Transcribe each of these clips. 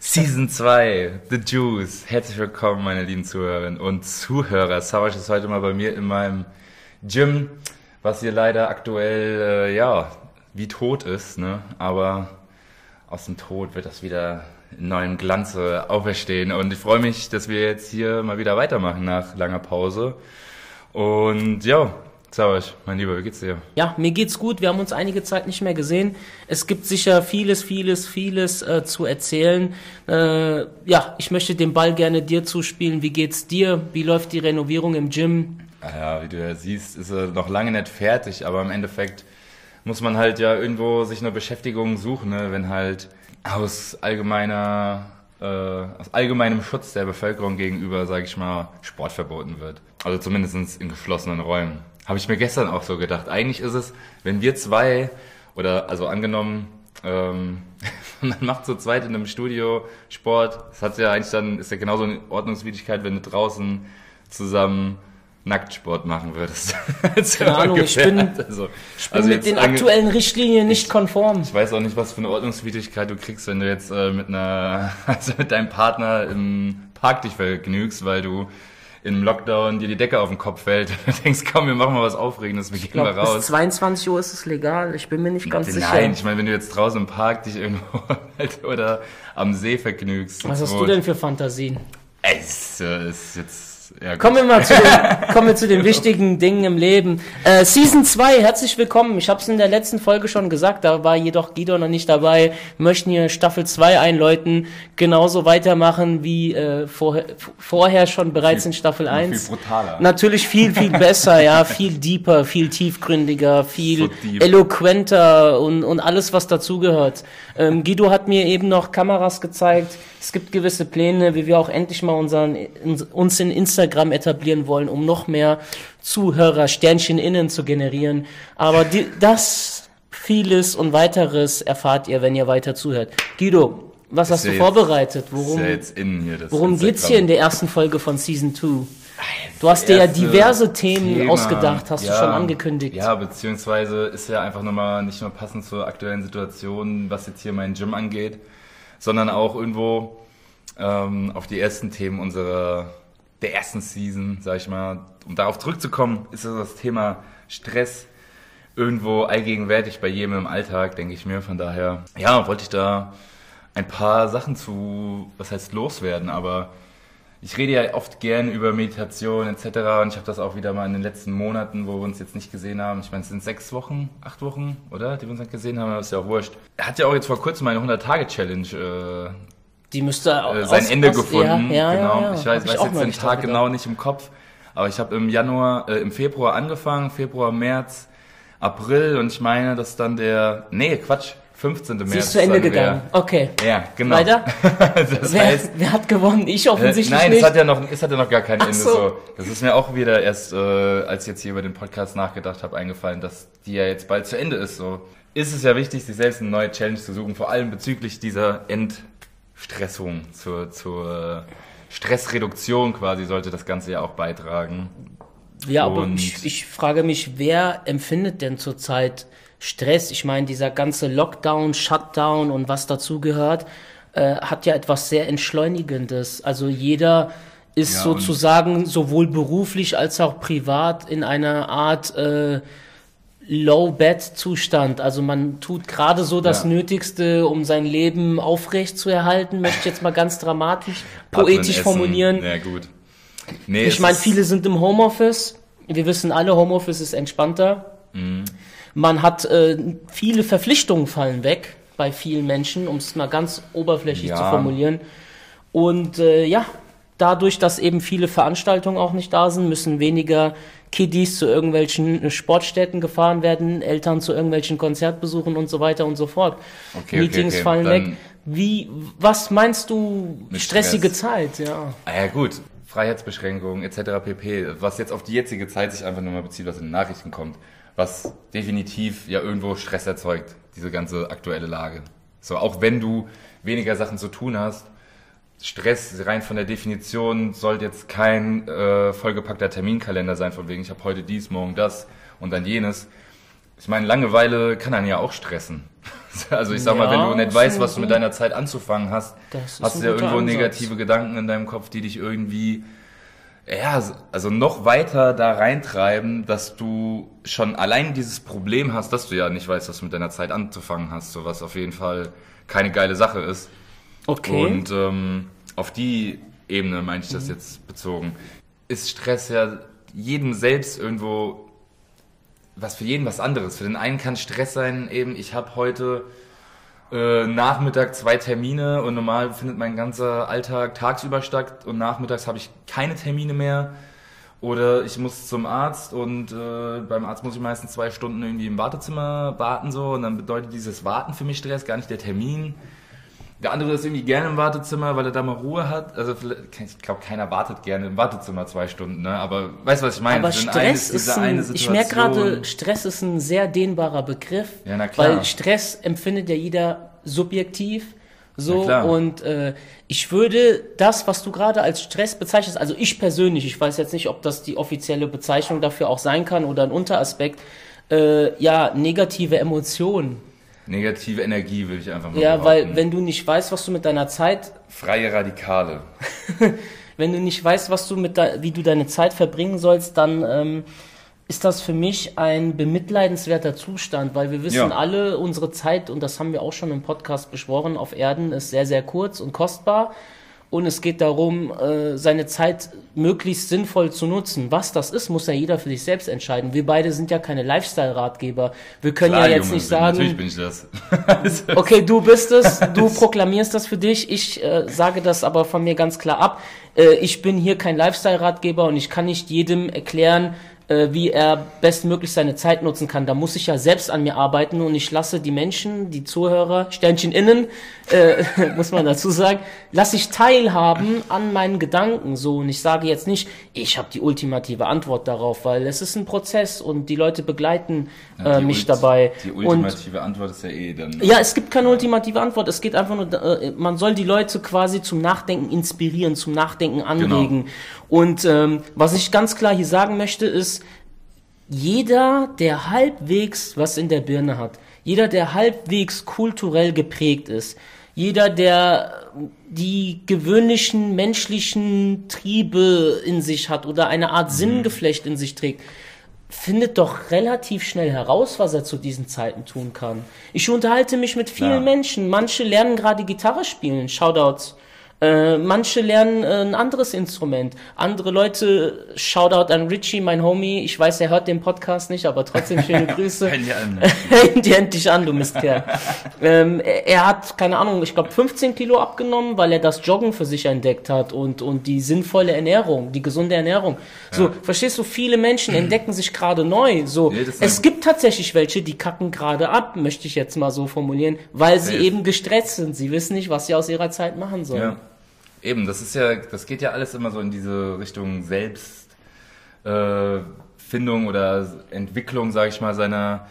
Season 2, The Juice. Herzlich willkommen, meine lieben Zuhörerinnen und Zuhörer. Savage ist heute mal bei mir in meinem Gym, was hier leider aktuell, äh, ja, wie tot ist, ne? Aber aus dem Tod wird das wieder in neuem Glanze auferstehen. Und ich freue mich, dass wir jetzt hier mal wieder weitermachen nach langer Pause. Und ja, Servus, mein Lieber, wie geht's dir? Ja, mir geht's gut. Wir haben uns einige Zeit nicht mehr gesehen. Es gibt sicher vieles, vieles, vieles äh, zu erzählen. Äh, ja, ich möchte den Ball gerne dir zuspielen. Wie geht's dir? Wie läuft die Renovierung im Gym? Ah ja, wie du ja siehst, ist er noch lange nicht fertig, aber im Endeffekt muss man halt ja irgendwo sich eine Beschäftigung suchen, ne? wenn halt aus allgemeiner äh, aus allgemeinem Schutz der Bevölkerung gegenüber, sage ich mal, Sport verboten wird. Also zumindest in geschlossenen Räumen. Habe ich mir gestern auch so gedacht. Eigentlich ist es, wenn wir zwei, oder also angenommen, ähm, man macht so zweit in einem Studio Sport, das hat ja eigentlich dann, ist ja genauso eine Ordnungswidrigkeit, wenn du draußen zusammen Nacktsport machen würdest. Keine Ahnung, ich bin, also, ich bin also mit den aktuellen Richtlinien nicht ich, konform. Ich weiß auch nicht, was für eine Ordnungswidrigkeit du kriegst, wenn du jetzt äh, mit einer, also mit deinem Partner im Park dich vergnügst, weil du im Lockdown dir die Decke auf den Kopf fällt. Du denkst, komm, wir machen mal was Aufregendes, wir gehen glaub, mal raus. Bis 22 Uhr ist es legal, ich bin mir nicht ganz Nein, sicher. Nein, ich meine, wenn du jetzt draußen im Park dich irgendwo halt oder am See vergnügst. Was hast du denn für Fantasien? Es ist jetzt ja, kommen, wir mal zu den, kommen wir zu den wichtigen Dingen im Leben. Äh, Season 2, herzlich willkommen. Ich habe es in der letzten Folge schon gesagt, da war jedoch Guido noch nicht dabei. Wir möchten hier Staffel 2 einläuten, genauso weitermachen wie äh, vorher, vorher schon bereits viel, in Staffel 1. Viel brutaler. Natürlich viel, viel besser, ja, viel deeper, viel tiefgründiger, viel so eloquenter und, und alles, was dazugehört. Ähm, Guido hat mir eben noch Kameras gezeigt. Es gibt gewisse Pläne, wie wir auch endlich mal unseren, uns in Instagram etablieren wollen, um noch mehr Zuhörer, Sternchen innen zu generieren. Aber die, das, vieles und weiteres erfahrt ihr, wenn ihr weiter zuhört. Guido, was hast du jetzt, vorbereitet? Worum, ja hier, worum geht's hier in der ersten Folge von Season 2? Du hast dir ja diverse Themen Thema, ausgedacht, hast ja, du schon angekündigt. Ja, beziehungsweise ist ja einfach nochmal nicht nur passend zur aktuellen Situation, was jetzt hier mein Gym angeht, sondern auch irgendwo ähm, auf die ersten Themen unserer der ersten Season, sag ich mal. Um darauf zurückzukommen, ist das Thema Stress irgendwo allgegenwärtig bei jedem im Alltag, denke ich mir. Von daher, ja, wollte ich da ein paar Sachen zu, was heißt loswerden, aber ich rede ja oft gern über Meditation etc. Und ich habe das auch wieder mal in den letzten Monaten, wo wir uns jetzt nicht gesehen haben. Ich meine, es sind sechs Wochen, acht Wochen, oder? Die wir uns nicht gesehen haben, das ist ja auch wurscht. Hat ja auch jetzt vor kurzem eine 100-Tage-Challenge äh, die müsste auch, äh, sein aus, Ende aus, gefunden. Ja, ja, genau. Ja, ich weiß, weiß jetzt den Tag genau nicht im Kopf, aber ich habe im Januar, äh, im Februar angefangen, Februar, März, April und ich meine, dass dann der, nee, Quatsch, 15. März. Sie ist zu Ende gegangen. Wär, okay. Ja, genau. Weiter? das wer, heißt, wer hat gewonnen? Ich offensichtlich äh, nein, nicht. Nein, es hat ja noch, es hat ja noch gar kein Ach Ende. So. so. Das ist mir auch wieder erst, äh, als ich jetzt hier über den Podcast nachgedacht habe, eingefallen, dass die ja jetzt bald zu Ende ist. So ist es ja wichtig, sich selbst eine neue Challenge zu suchen, vor allem bezüglich dieser Entstressung, zur, zur Stressreduktion quasi sollte das Ganze ja auch beitragen. Ja, Und aber ich, ich frage mich, wer empfindet denn zurzeit Stress. Ich meine, dieser ganze Lockdown, Shutdown und was dazugehört, äh, hat ja etwas sehr Entschleunigendes. Also jeder ist ja, sozusagen sowohl beruflich als auch privat in einer Art äh, Low-Bed-Zustand. Also man tut gerade so das ja. Nötigste, um sein Leben aufrecht zu erhalten, möchte ich jetzt mal ganz dramatisch, poetisch formulieren. Ja, gut. Nee, ich meine, viele sind im Homeoffice. Wir wissen alle, Homeoffice ist entspannter. Mhm. Man hat äh, viele Verpflichtungen fallen weg bei vielen Menschen, um es mal ganz oberflächlich ja. zu formulieren. Und äh, ja, dadurch, dass eben viele Veranstaltungen auch nicht da sind, müssen weniger Kiddies zu irgendwelchen Sportstätten gefahren werden, Eltern zu irgendwelchen Konzertbesuchen und so weiter und so fort. Okay, Meetings okay, okay. fallen Dann weg. Wie, was meinst du, stressige Stress. Zeit, ja? Ah ja, gut. Freiheitsbeschränkungen etc. pp. Was jetzt auf die jetzige Zeit sich einfach nur mal bezieht, was in den Nachrichten kommt was definitiv ja irgendwo Stress erzeugt, diese ganze aktuelle Lage. So, auch wenn du weniger Sachen zu tun hast, Stress rein von der Definition sollte jetzt kein äh, vollgepackter Terminkalender sein, von wegen ich habe heute dies, morgen das und dann jenes. Ich meine, Langeweile kann einen ja auch stressen. Also ich sag mal, Ja, wenn du nicht weißt, was du mit deiner Zeit anzufangen hast, hast du ja irgendwo Ansatz. negative Gedanken in deinem Kopf, die dich irgendwie, ja, also noch weiter da reintreiben, dass du schon allein dieses Problem hast, dass du ja nicht weißt, was du mit deiner Zeit anzufangen hast, so was auf jeden Fall keine geile Sache ist. Okay. Und ähm, auf die Ebene meine ich das Mhm. jetzt bezogen. Ist Stress ja jedem selbst irgendwo was für jeden was anderes. Für den einen kann Stress sein, eben ich habe heute äh, Nachmittag zwei Termine und normal findet mein ganzer Alltag tagsüber statt und nachmittags habe ich keine Termine mehr. Oder ich muss zum Arzt und äh, beim Arzt muss ich meistens zwei Stunden irgendwie im Wartezimmer warten so und dann bedeutet dieses Warten für mich Stress, gar nicht der Termin. Der andere ist irgendwie gerne im Wartezimmer, weil er da mal Ruhe hat. Also ich glaube, keiner wartet gerne im Wartezimmer zwei Stunden, ne? Aber weißt du, was ich meine? Aber Stress ist eine ein, ich merke gerade, Stress ist ein sehr dehnbarer Begriff, Ja, na klar. weil Stress empfindet ja jeder subjektiv. So und äh, ich würde das, was du gerade als Stress bezeichnest, also ich persönlich, ich weiß jetzt nicht, ob das die offizielle Bezeichnung dafür auch sein kann oder ein Unteraspekt, äh, ja negative Emotionen. Negative Energie würde ich einfach mal Ja, weil behaupten. wenn du nicht weißt, was du mit deiner Zeit Freie Radikale. wenn du nicht weißt, was du mit de wie du deine Zeit verbringen sollst, dann ähm, ist das für mich ein bemitleidenswerter Zustand, weil wir wissen Ja. alle, unsere Zeit, und das haben wir auch schon im Podcast besprochen, auf Erden ist sehr, sehr kurz und kostbar. Und es geht darum, äh, seine Zeit möglichst sinnvoll zu nutzen. Was das ist, muss ja jeder für sich selbst entscheiden. Wir beide sind ja keine Lifestyle-Ratgeber. Wir können Klar, ja jetzt Junge, nicht sagen, Natürlich bin ich das. Okay, du bist es, du proklamierst das für dich. Ich äh, sage das aber von mir ganz klar ab. Äh, ich bin hier kein Lifestyle-Ratgeber und ich kann nicht jedem erklären, äh, wie er bestmöglich seine Zeit nutzen kann. Da muss ich ja selbst an mir arbeiten und ich lasse die Menschen, die Zuhörer, Sternchen innen, äh, muss man dazu sagen, lasse ich teilhaben an meinen Gedanken so. Und ich sage jetzt nicht, ich habe die ultimative Antwort darauf, weil es ist ein Prozess und die Leute begleiten äh, mich Ult- dabei. Die und ultimative Antwort ist ja eh dann. ja, es gibt keine ultimative Antwort. Es geht einfach nur, äh, man soll die Leute quasi zum Nachdenken inspirieren, zum Nachdenken anregen. Und ähm, was ich ganz klar hier sagen möchte, ist, jeder, der halbwegs was in der Birne hat, jeder, der halbwegs kulturell geprägt ist, jeder, der die gewöhnlichen menschlichen Triebe in sich hat oder eine Art Sinngeflecht in sich trägt, findet doch relativ schnell heraus, was er zu diesen Zeiten tun kann. Ich unterhalte mich mit vielen Klar. Menschen. Manche lernen gerade Gitarre spielen. Shoutouts. Äh, manche lernen äh, ein anderes Instrument. Andere Leute, Shoutout an Richie, mein Homie. Ich weiß, er hört den Podcast nicht, aber trotzdem schöne Grüße. Wenn die an. Häng die endlich an, du Mistkerl. ähm, er, er hat, keine Ahnung, ich glaube 15 Kilo abgenommen, weil er das Joggen für sich entdeckt hat und, und die sinnvolle Ernährung, die gesunde Ernährung. So, verstehst du, viele Menschen entdecken sich gerade neu. So, Nee, es gibt tatsächlich welche, die kacken gerade ab, möchte ich jetzt mal so formulieren, weil sie Safe. eben gestresst sind. Sie wissen nicht, was sie aus ihrer Zeit machen sollen. Ja. Eben, das ist ja, das geht ja alles immer so in diese Richtung Selbstfindung äh, oder Entwicklung, sage ich mal, seiner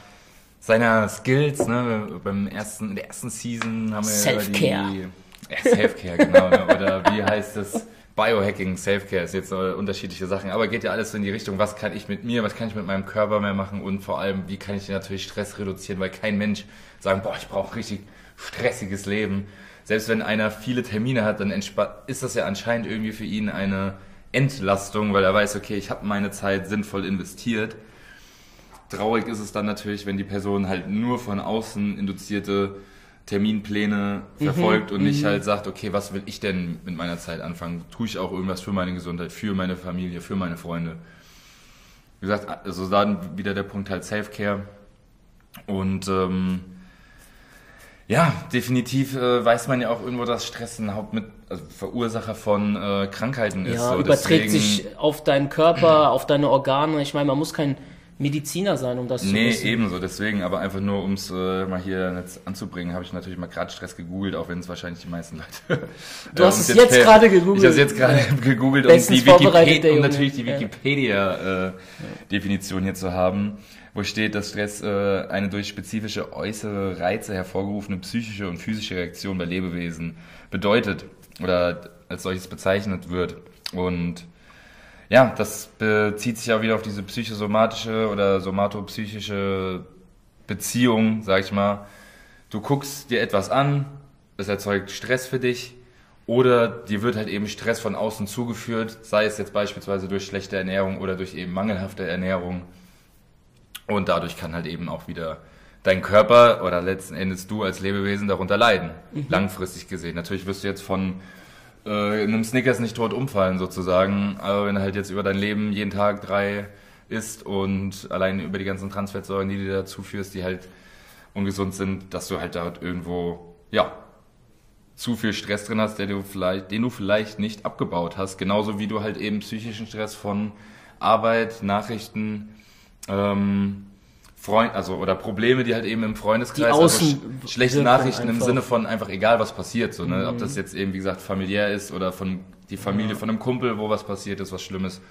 seiner Skills. Ne? Beim ersten, in der ersten Season haben wir ja Self-Care. die ja, Self-Care, genau. Ne? Oder wie heißt das? Biohacking, Self-Care ist jetzt so unterschiedliche Sachen, aber geht ja alles so in die Richtung, was kann ich mit mir, was kann ich mit meinem Körper mehr machen und vor allem, wie kann ich natürlich Stress reduzieren, weil kein Mensch sagen, boah, ich brauche richtig stressiges Leben. Selbst wenn einer viele Termine hat, dann ist das ja anscheinend irgendwie für ihn eine Entlastung, weil er weiß, okay, ich habe meine Zeit sinnvoll investiert. Traurig ist es dann natürlich, wenn die Person halt nur von außen induzierte Terminpläne verfolgt und nicht halt sagt, okay, was will ich denn mit meiner Zeit anfangen? Tue ich auch irgendwas für meine Gesundheit, für meine Familie, für meine Freunde? Wie gesagt, also dann wieder der Punkt halt Self-Care. Und ähm, ja, definitiv äh, weiß man ja auch irgendwo, dass Stress ein Hauptmit also Verursacher von äh, Krankheiten ist. Ja, so. überträgt Deswegen- sich auf deinen Körper, auf deine Organe. Ich meine, man muss kein Mediziner sein, um das zu Nee, wissen. ebenso, deswegen, aber einfach nur, um es äh, mal hier jetzt anzubringen, habe ich natürlich mal gerade Stress gegoogelt, auch wenn es wahrscheinlich die meisten Leute. Du hast um's es jetzt gerade gegoogelt. Ich habe es jetzt gerade gegoogelt, um, die Wikipedia, um natürlich die Ja. Wikipedia-Definition hier zu haben, wo steht, dass Stress äh, eine durch spezifische äußere Reize hervorgerufene psychische und physische Reaktion bei Lebewesen bedeutet oder als solches bezeichnet wird. Und ja, das bezieht sich ja wieder auf diese psychosomatische oder somatopsychische Beziehung, sag ich mal, du guckst dir etwas an, es erzeugt Stress für dich oder dir wird halt eben Stress von außen zugeführt, sei es jetzt beispielsweise durch schlechte Ernährung oder durch eben mangelhafte Ernährung. Und dadurch kann halt eben auch wieder dein Körper oder letzten Endes du als Lebewesen darunter leiden, mhm. langfristig gesehen. Natürlich wirst du jetzt von äh, einem Snickers nicht tot umfallen sozusagen, aber wenn du halt jetzt über dein Leben jeden Tag drei isst und allein über die ganzen Transfettsäuren, die du dazu führst, die halt ungesund sind, dass du halt dort irgendwo, ja, zu viel Stress drin hast, der du vielleicht, den du vielleicht nicht abgebaut hast. Genauso wie du halt eben psychischen Stress von Arbeit, Nachrichten, ähm, Freund, also oder Probleme, die halt eben im Freundeskreis, also sch schlechte Nachrichten im Sinne von einfach egal was passiert, so ne, mhm. ob das jetzt eben wie gesagt familiär ist oder von die Familie ja. von einem Kumpel, wo was passiert ist, was Schlimmes,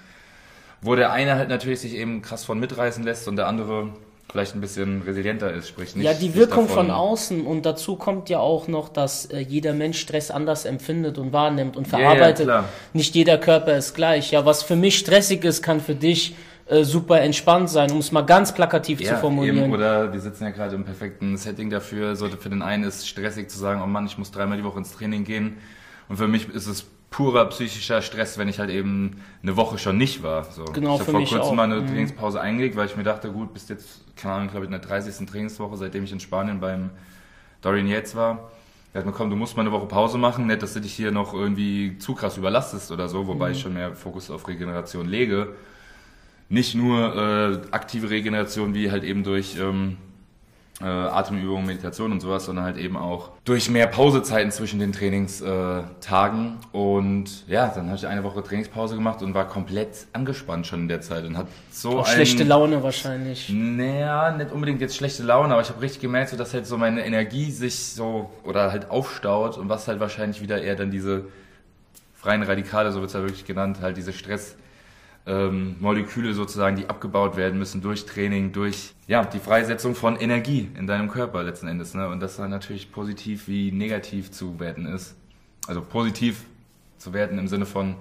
wo der eine halt natürlich sich eben krass von mitreißen lässt und der andere vielleicht ein bisschen resilienter ist, sprich nicht. Ja, die Wirkung von außen und dazu kommt ja auch noch, dass äh, jeder Mensch Stress anders empfindet und wahrnimmt und verarbeitet. Ja, ja, nicht jeder Körper ist gleich. Ja, was für mich stressig ist, kann für dich äh, super entspannt sein, um es mal ganz plakativ ja, zu formulieren. Eben, oder wir sitzen ja gerade im perfekten Setting dafür. So für den einen ist stressig zu sagen, oh Mann, ich muss dreimal die Woche ins Training gehen. Und für mich ist es purer psychischer Stress, wenn ich halt eben eine Woche schon nicht war. So. Genau, ich habe vor kurzem auch. mal eine mhm. Trainingspause eingelegt, weil ich mir dachte, gut, bis jetzt, keine Ahnung, glaube ich, in der 30. Trainingswoche, seitdem ich in Spanien beim Dorian Yates war. Er hat mir komm, du musst mal eine Woche Pause machen, nicht, dass du dich hier noch irgendwie zu krass überlastest oder so, wobei mhm. ich schon mehr Fokus auf Regeneration lege. Nicht nur äh, aktive Regeneration, wie halt eben durch ähm, äh, Atemübungen, Meditation und sowas, sondern halt eben auch durch mehr Pausezeiten zwischen den Trainingstagen. Äh, und ja, dann habe ich eine Woche Trainingspause gemacht und war komplett angespannt schon in der Zeit und hat so auch ein, schlechte Laune wahrscheinlich. Naja, nicht unbedingt jetzt schlechte Laune, aber ich habe richtig gemerkt, so, dass halt so meine Energie sich so oder halt aufstaut und was halt wahrscheinlich wieder eher dann diese freien Radikale, so wird es ja wirklich genannt, halt diese Stress ähm, Moleküle sozusagen, die abgebaut werden müssen durch Training, durch ja, die Freisetzung von Energie in deinem Körper letzten Endes. Ne? Und das dann natürlich positiv wie negativ zu werten ist. Also positiv zu werten im Sinne von,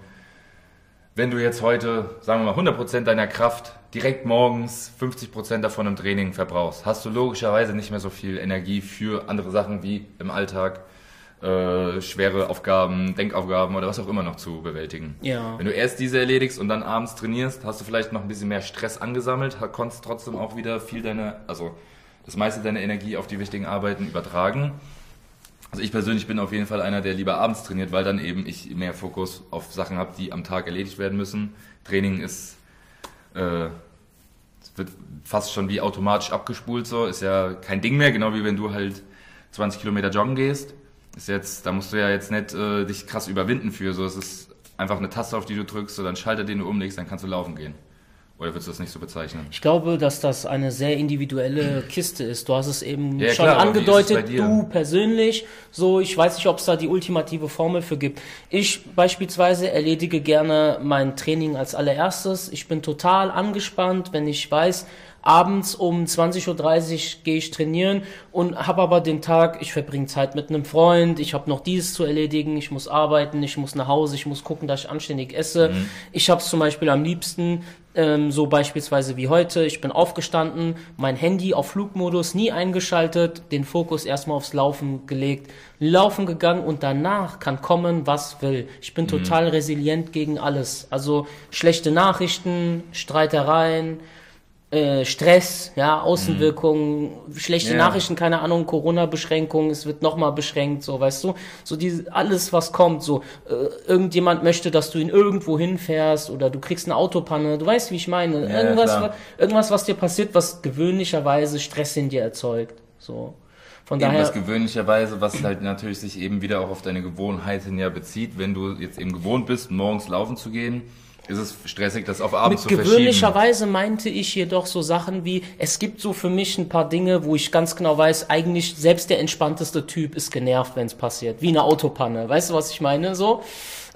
wenn du jetzt heute, sagen wir mal, 100% deiner Kraft direkt morgens 50% davon im Training verbrauchst, hast du logischerweise nicht mehr so viel Energie für andere Sachen wie im Alltag äh, schwere Aufgaben, Denkaufgaben oder was auch immer noch zu bewältigen. Ja. Wenn du erst diese erledigst und dann abends trainierst, hast du vielleicht noch ein bisschen mehr Stress angesammelt, konntest trotzdem auch wieder viel deine, also das meiste deiner Energie auf die wichtigen Arbeiten übertragen. Also ich persönlich bin auf jeden Fall einer, der lieber abends trainiert, weil dann eben ich mehr Fokus auf Sachen habe, die am Tag erledigt werden müssen. Training ist äh, wird fast schon wie automatisch abgespult so, ist ja kein Ding mehr, genau wie wenn du halt 20 Kilometer joggen gehst ist jetzt, da musst du ja jetzt nicht äh, dich krass überwinden für. So, es ist einfach eine Taste, auf die du drückst, oder ein Schalter, den du umlegst, dann kannst du laufen gehen. Oder würdest du das nicht so bezeichnen? Ich glaube, dass das eine sehr individuelle Kiste ist. Du hast es eben ja, schon klar, angedeutet, du persönlich. So, ich weiß nicht, ob es da die ultimative Formel für gibt. Ich beispielsweise erledige gerne mein Training als allererstes. Ich bin total angespannt, wenn ich weiß, abends um 20.30 Uhr gehe ich trainieren und habe aber den Tag, ich verbringe Zeit mit einem Freund, ich habe noch dieses zu erledigen, ich muss arbeiten, ich muss nach Hause, ich muss gucken, dass ich anständig esse. Mhm. Ich habe es zum Beispiel am liebsten, ähm, so beispielsweise wie heute, ich bin aufgestanden, mein Handy auf Flugmodus nie eingeschaltet, den Fokus erstmal aufs Laufen gelegt, laufen gegangen und danach kann kommen, was will. Ich bin mhm. total resilient gegen alles. Also schlechte Nachrichten, Streitereien, äh, Stress, ja, Außenwirkungen, mhm. schlechte ja. Nachrichten, keine Ahnung, Corona-Beschränkungen, es wird nochmal beschränkt, so, weißt du, so diese, alles, was kommt, so, äh, irgendjemand möchte, dass du ihn irgendwo hinfährst oder du kriegst eine Autopanne, du weißt, wie ich meine, ja, irgendwas, was, irgendwas, was dir passiert, was gewöhnlicherweise Stress in dir erzeugt, so. Von eben daher. Was gewöhnlicherweise, was halt natürlich sich eben wieder auch auf deine Gewohnheiten ja bezieht, wenn du jetzt eben gewohnt bist, morgens laufen zu gehen, ist es stressig, das auf Abend zu verschieben. Gewöhnlicherweise meinte ich jedoch so Sachen wie, es gibt so für mich ein paar Dinge, wo ich ganz genau weiß, eigentlich selbst der entspannteste Typ ist genervt, wenn es passiert. Wie eine Autopanne. Weißt du, was ich meine? So,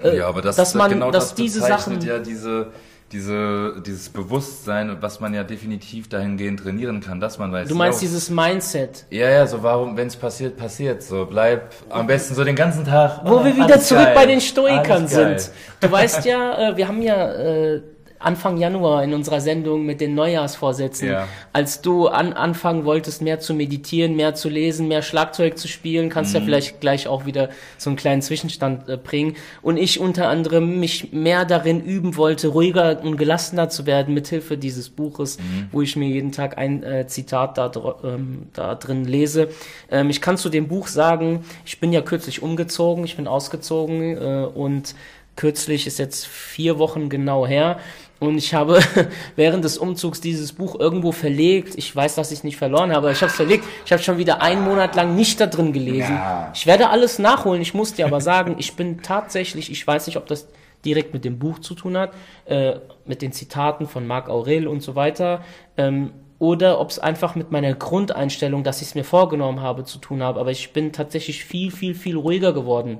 äh, ja, aber das, dass man, genau dass das diese Sachen ja diese diese, dieses Bewusstsein, was man ja definitiv dahingehend trainieren kann, dass man weiß. Du meinst ja, dieses Mindset? Ja, ja, so warum, wenn es passiert, passiert. So bleib am besten so den ganzen Tag. Wo oh, wir wieder zurück geil, bei den Stoikern sind. Du weißt ja, äh, wir haben ja äh, Anfang Januar in unserer Sendung mit den Neujahrsvorsätzen, Ja. als du an, anfangen wolltest, mehr zu meditieren, mehr zu lesen, mehr Schlagzeug zu spielen, kannst Mhm. ja vielleicht gleich auch wieder so einen kleinen Zwischenstand äh, bringen. Und ich unter anderem mich mehr darin üben wollte, ruhiger und gelassener zu werden, mithilfe dieses Buches, Mhm. wo ich mir jeden Tag ein äh, Zitat da, ähm, da drin lese. Ähm, ich kann zu dem Buch sagen, ich bin ja kürzlich umgezogen, ich bin ausgezogen äh, und kürzlich ist jetzt vier Wochen genau her. Und ich habe während des Umzugs dieses Buch irgendwo verlegt. Ich weiß, dass ich es nicht verloren habe, aber ich habe es verlegt. Ich habe schon wieder einen Monat lang nicht da drin gelesen. Ja. Ich werde alles nachholen. Ich muss dir aber sagen, ich bin tatsächlich, ich weiß nicht, ob das direkt mit dem Buch zu tun hat, äh, mit den Zitaten von Marc Aurel und so weiter, ähm, oder ob es einfach mit meiner Grundeinstellung, dass ich es mir vorgenommen habe, zu tun habe. Aber ich bin tatsächlich viel, viel, viel ruhiger geworden.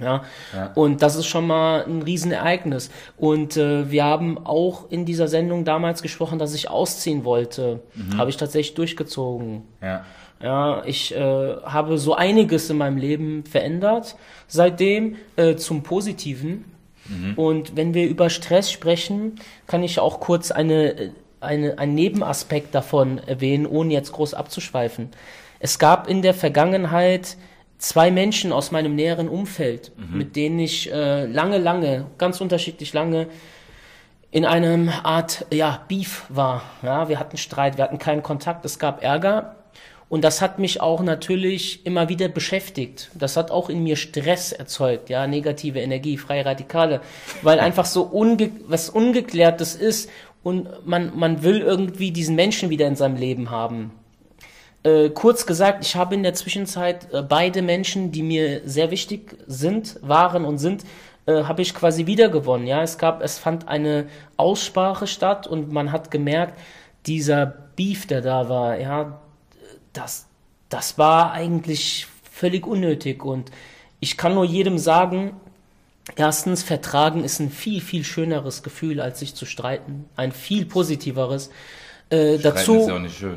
Ja, Ja. und das ist schon mal ein Riesenereignis. Und äh, wir haben auch in dieser Sendung damals gesprochen, dass ich ausziehen wollte. Habe ich tatsächlich durchgezogen. Ja. Ja, ich äh, habe so einiges in meinem Leben verändert seitdem äh, zum Positiven. Und wenn wir über Stress sprechen, kann ich auch kurz eine, eine, einen Nebenaspekt davon erwähnen, ohne jetzt groß abzuschweifen. Es gab in der Vergangenheit zwei Menschen aus meinem näheren Umfeld, mit denen ich äh, lange, lange, ganz unterschiedlich lange in einem Art ja Beef war. Ja, wir hatten Streit, wir hatten keinen Kontakt, es gab Ärger und das hat mich auch natürlich immer wieder beschäftigt. Das hat auch in mir Stress erzeugt, ja, negative Energie, freie Radikale, weil einfach so unge was ungeklärtes ist und man man will irgendwie diesen Menschen wieder in seinem Leben haben. Äh, kurz gesagt, ich habe in der Zwischenzeit äh, beide Menschen, die mir sehr wichtig sind, waren und sind, äh, habe ich quasi wiedergewonnen. Ja, es gab, es fand eine Aussprache statt und man hat gemerkt, dieser Beef, der da war, ja, das, das war eigentlich völlig unnötig und ich kann nur jedem sagen, erstens, Vertragen ist ein viel, viel schöneres Gefühl, als sich zu streiten. Ein viel positiveres. Äh, dazu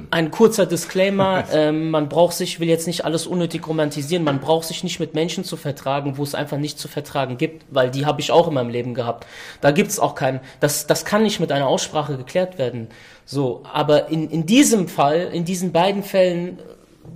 ein kurzer Disclaimer, ähm, man braucht sich, ich will jetzt nicht alles unnötig romantisieren, man braucht sich nicht mit Menschen zu vertragen, wo es einfach nicht zu vertragen gibt, weil die habe ich auch in meinem Leben gehabt. Da gibt's auch keinen, das, das kann nicht mit einer Aussprache geklärt werden. So, aber in, in diesem Fall, in diesen beiden Fällen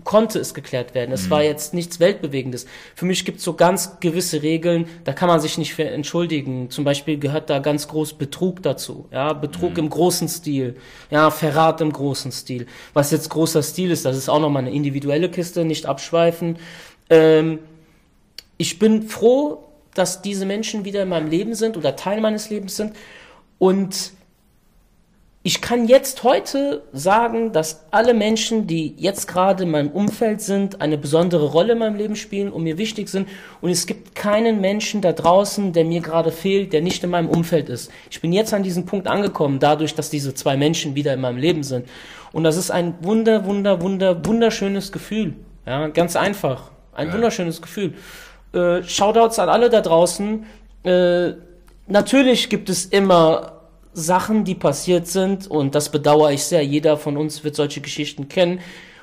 konnte es geklärt werden. Es war jetzt nichts Weltbewegendes. Für mich gibt es so ganz gewisse Regeln, da kann man sich nicht für entschuldigen. Zum Beispiel gehört da ganz groß Betrug dazu. Ja, Betrug im großen Stil. Ja, Verrat im großen Stil. Was jetzt großer Stil ist, das ist auch nochmal eine individuelle Kiste, nicht abschweifen. Ähm, ich bin froh, dass diese Menschen wieder in meinem Leben sind oder Teil meines Lebens sind. Und ich kann jetzt heute sagen, dass alle Menschen, die jetzt gerade in meinem Umfeld sind, eine besondere Rolle in meinem Leben spielen und mir wichtig sind. Und es gibt keinen Menschen da draußen, der mir gerade fehlt, der nicht in meinem Umfeld ist. Ich bin jetzt an diesem Punkt angekommen, dadurch, dass diese zwei Menschen wieder in meinem Leben sind. Und das ist ein wunder, wunder, wunder, wunderschönes Gefühl. Ja, ganz einfach. Ein Ja. wunderschönes Gefühl. Äh, Shoutouts an alle da draußen. Äh, natürlich gibt es immer Sachen, die passiert sind, und das bedauere ich sehr. Jeder von uns wird solche Geschichten kennen,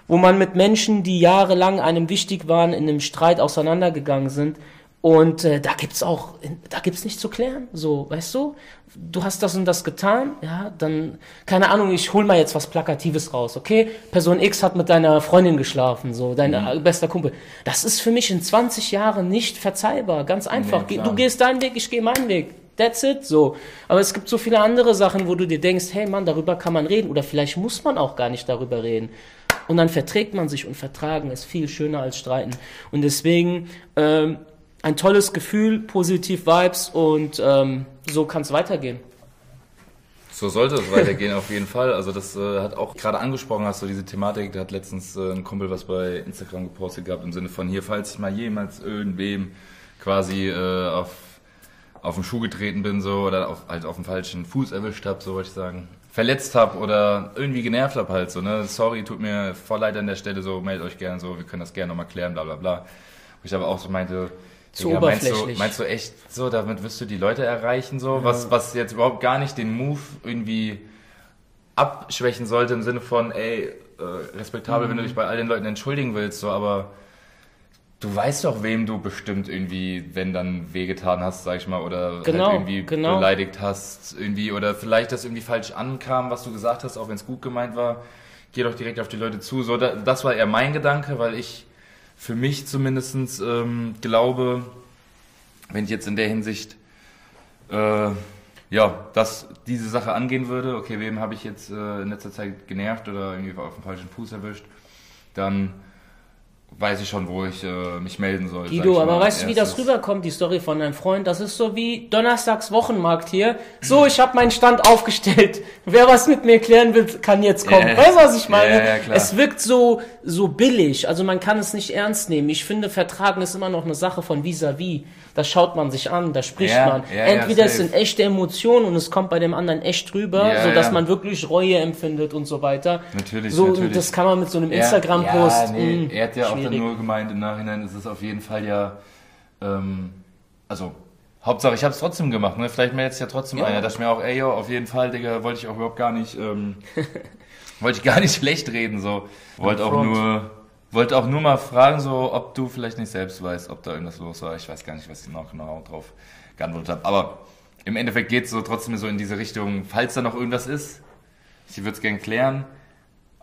wo man mit Menschen, die jahrelang einem wichtig waren, in einem Streit auseinandergegangen sind. Und äh, da gibt's auch, da gibt's nichts zu klären. So, weißt du, du hast das und das getan, ja, dann, keine Ahnung, ich hol mal jetzt was Plakatives raus, okay? Person X hat mit deiner Freundin geschlafen, so, dein äh, bester Kumpel. Das ist für mich in 20 Jahren nicht verzeihbar, ganz einfach. Nee, du gehst deinen Weg, ich gehe meinen Weg. That's it, so. Aber es gibt so viele andere Sachen, wo du dir denkst, hey Mann, darüber kann man reden. Oder vielleicht muss man auch gar nicht darüber reden. Und dann verträgt man sich und vertragen ist viel schöner als streiten. Und deswegen ähm, ein tolles Gefühl, positiv Vibes und ähm, so kann es weitergehen. So sollte es weitergehen auf jeden Fall. Also das äh, hat auch gerade angesprochen, hast du diese Thematik, da hat letztens äh, ein Kumpel was bei Instagram gepostet gehabt im Sinne von hier, falls ich mal jemals irgendwem quasi äh, auf auf den Schuh getreten bin so oder auf, halt auf den falschen Fuß erwischt habe, so wollte ich sagen, verletzt habe oder irgendwie genervt habe halt so, ne? Sorry, tut mir voll leid an der Stelle, so meldet euch gerne so, wir können das gerne nochmal klären, bla bla bla. Wo ich aber auch so meinte, Zu Digga, meinst du, meinst du echt so, damit wirst du die Leute erreichen, so, was, was jetzt überhaupt gar nicht den Move irgendwie abschwächen sollte im Sinne von, ey, äh, respektabel, wenn du dich bei all den Leuten entschuldigen willst, so, aber du weißt doch, wem du bestimmt irgendwie, wenn dann wehgetan hast, sag ich mal, oder Genau, halt irgendwie genau. beleidigt hast, irgendwie, oder vielleicht das irgendwie falsch ankam, was du gesagt hast, auch wenn es gut gemeint war, geh doch direkt auf die Leute zu. So, da, das war eher mein Gedanke, weil ich für mich zumindestens ähm, glaube, wenn ich jetzt in der Hinsicht äh, ja, dass diese Sache angehen würde, okay, wem habe ich jetzt äh, in letzter Zeit genervt oder irgendwie auf den falschen Fuß erwischt, dann weiß ich schon, wo ich äh, mich melden soll. Guido, aber weißt du, wie das rüberkommt, die Story von deinem Freund? Das ist so wie Donnerstags Wochenmarkt hier. So, ich habe meinen Stand aufgestellt. Wer was mit mir klären will, kann jetzt kommen. Ja. Weißt du, was ich meine? Ja, klar. es wirkt so, so billig. Also man kann es nicht ernst nehmen. Ich finde, Vertragen ist immer noch eine Sache von vis-à-vis. Da schaut man sich an, da spricht man. Entweder es sind echte Emotionen und es kommt bei dem anderen echt rüber, Ja, sodass ja. man wirklich Reue empfindet und so weiter. Natürlich, so, natürlich. Das kann man mit so einem Instagram-Post. Ja, nee, mh, hat ja auch dann schwierig. nur gemeint, im Nachhinein ist es auf jeden Fall ja, ähm, also, Hauptsache ich habe es trotzdem gemacht, ne? Vielleicht meldet sich ja trotzdem Ja. einer. Da dachte ich mir auch, ey, yo, auf jeden Fall, Digga, wollte ich auch überhaupt gar nicht, ähm, wollte ich gar nicht schlecht reden, so. Wollte auch nur, wollte auch nur mal fragen, so, ob du vielleicht nicht selbst weißt, ob da irgendwas los war. Ich weiß gar nicht, was ich noch genau drauf geantwortet habe. Aber im Endeffekt geht es so trotzdem so in diese Richtung, falls da noch irgendwas ist, ich würde es gern klären.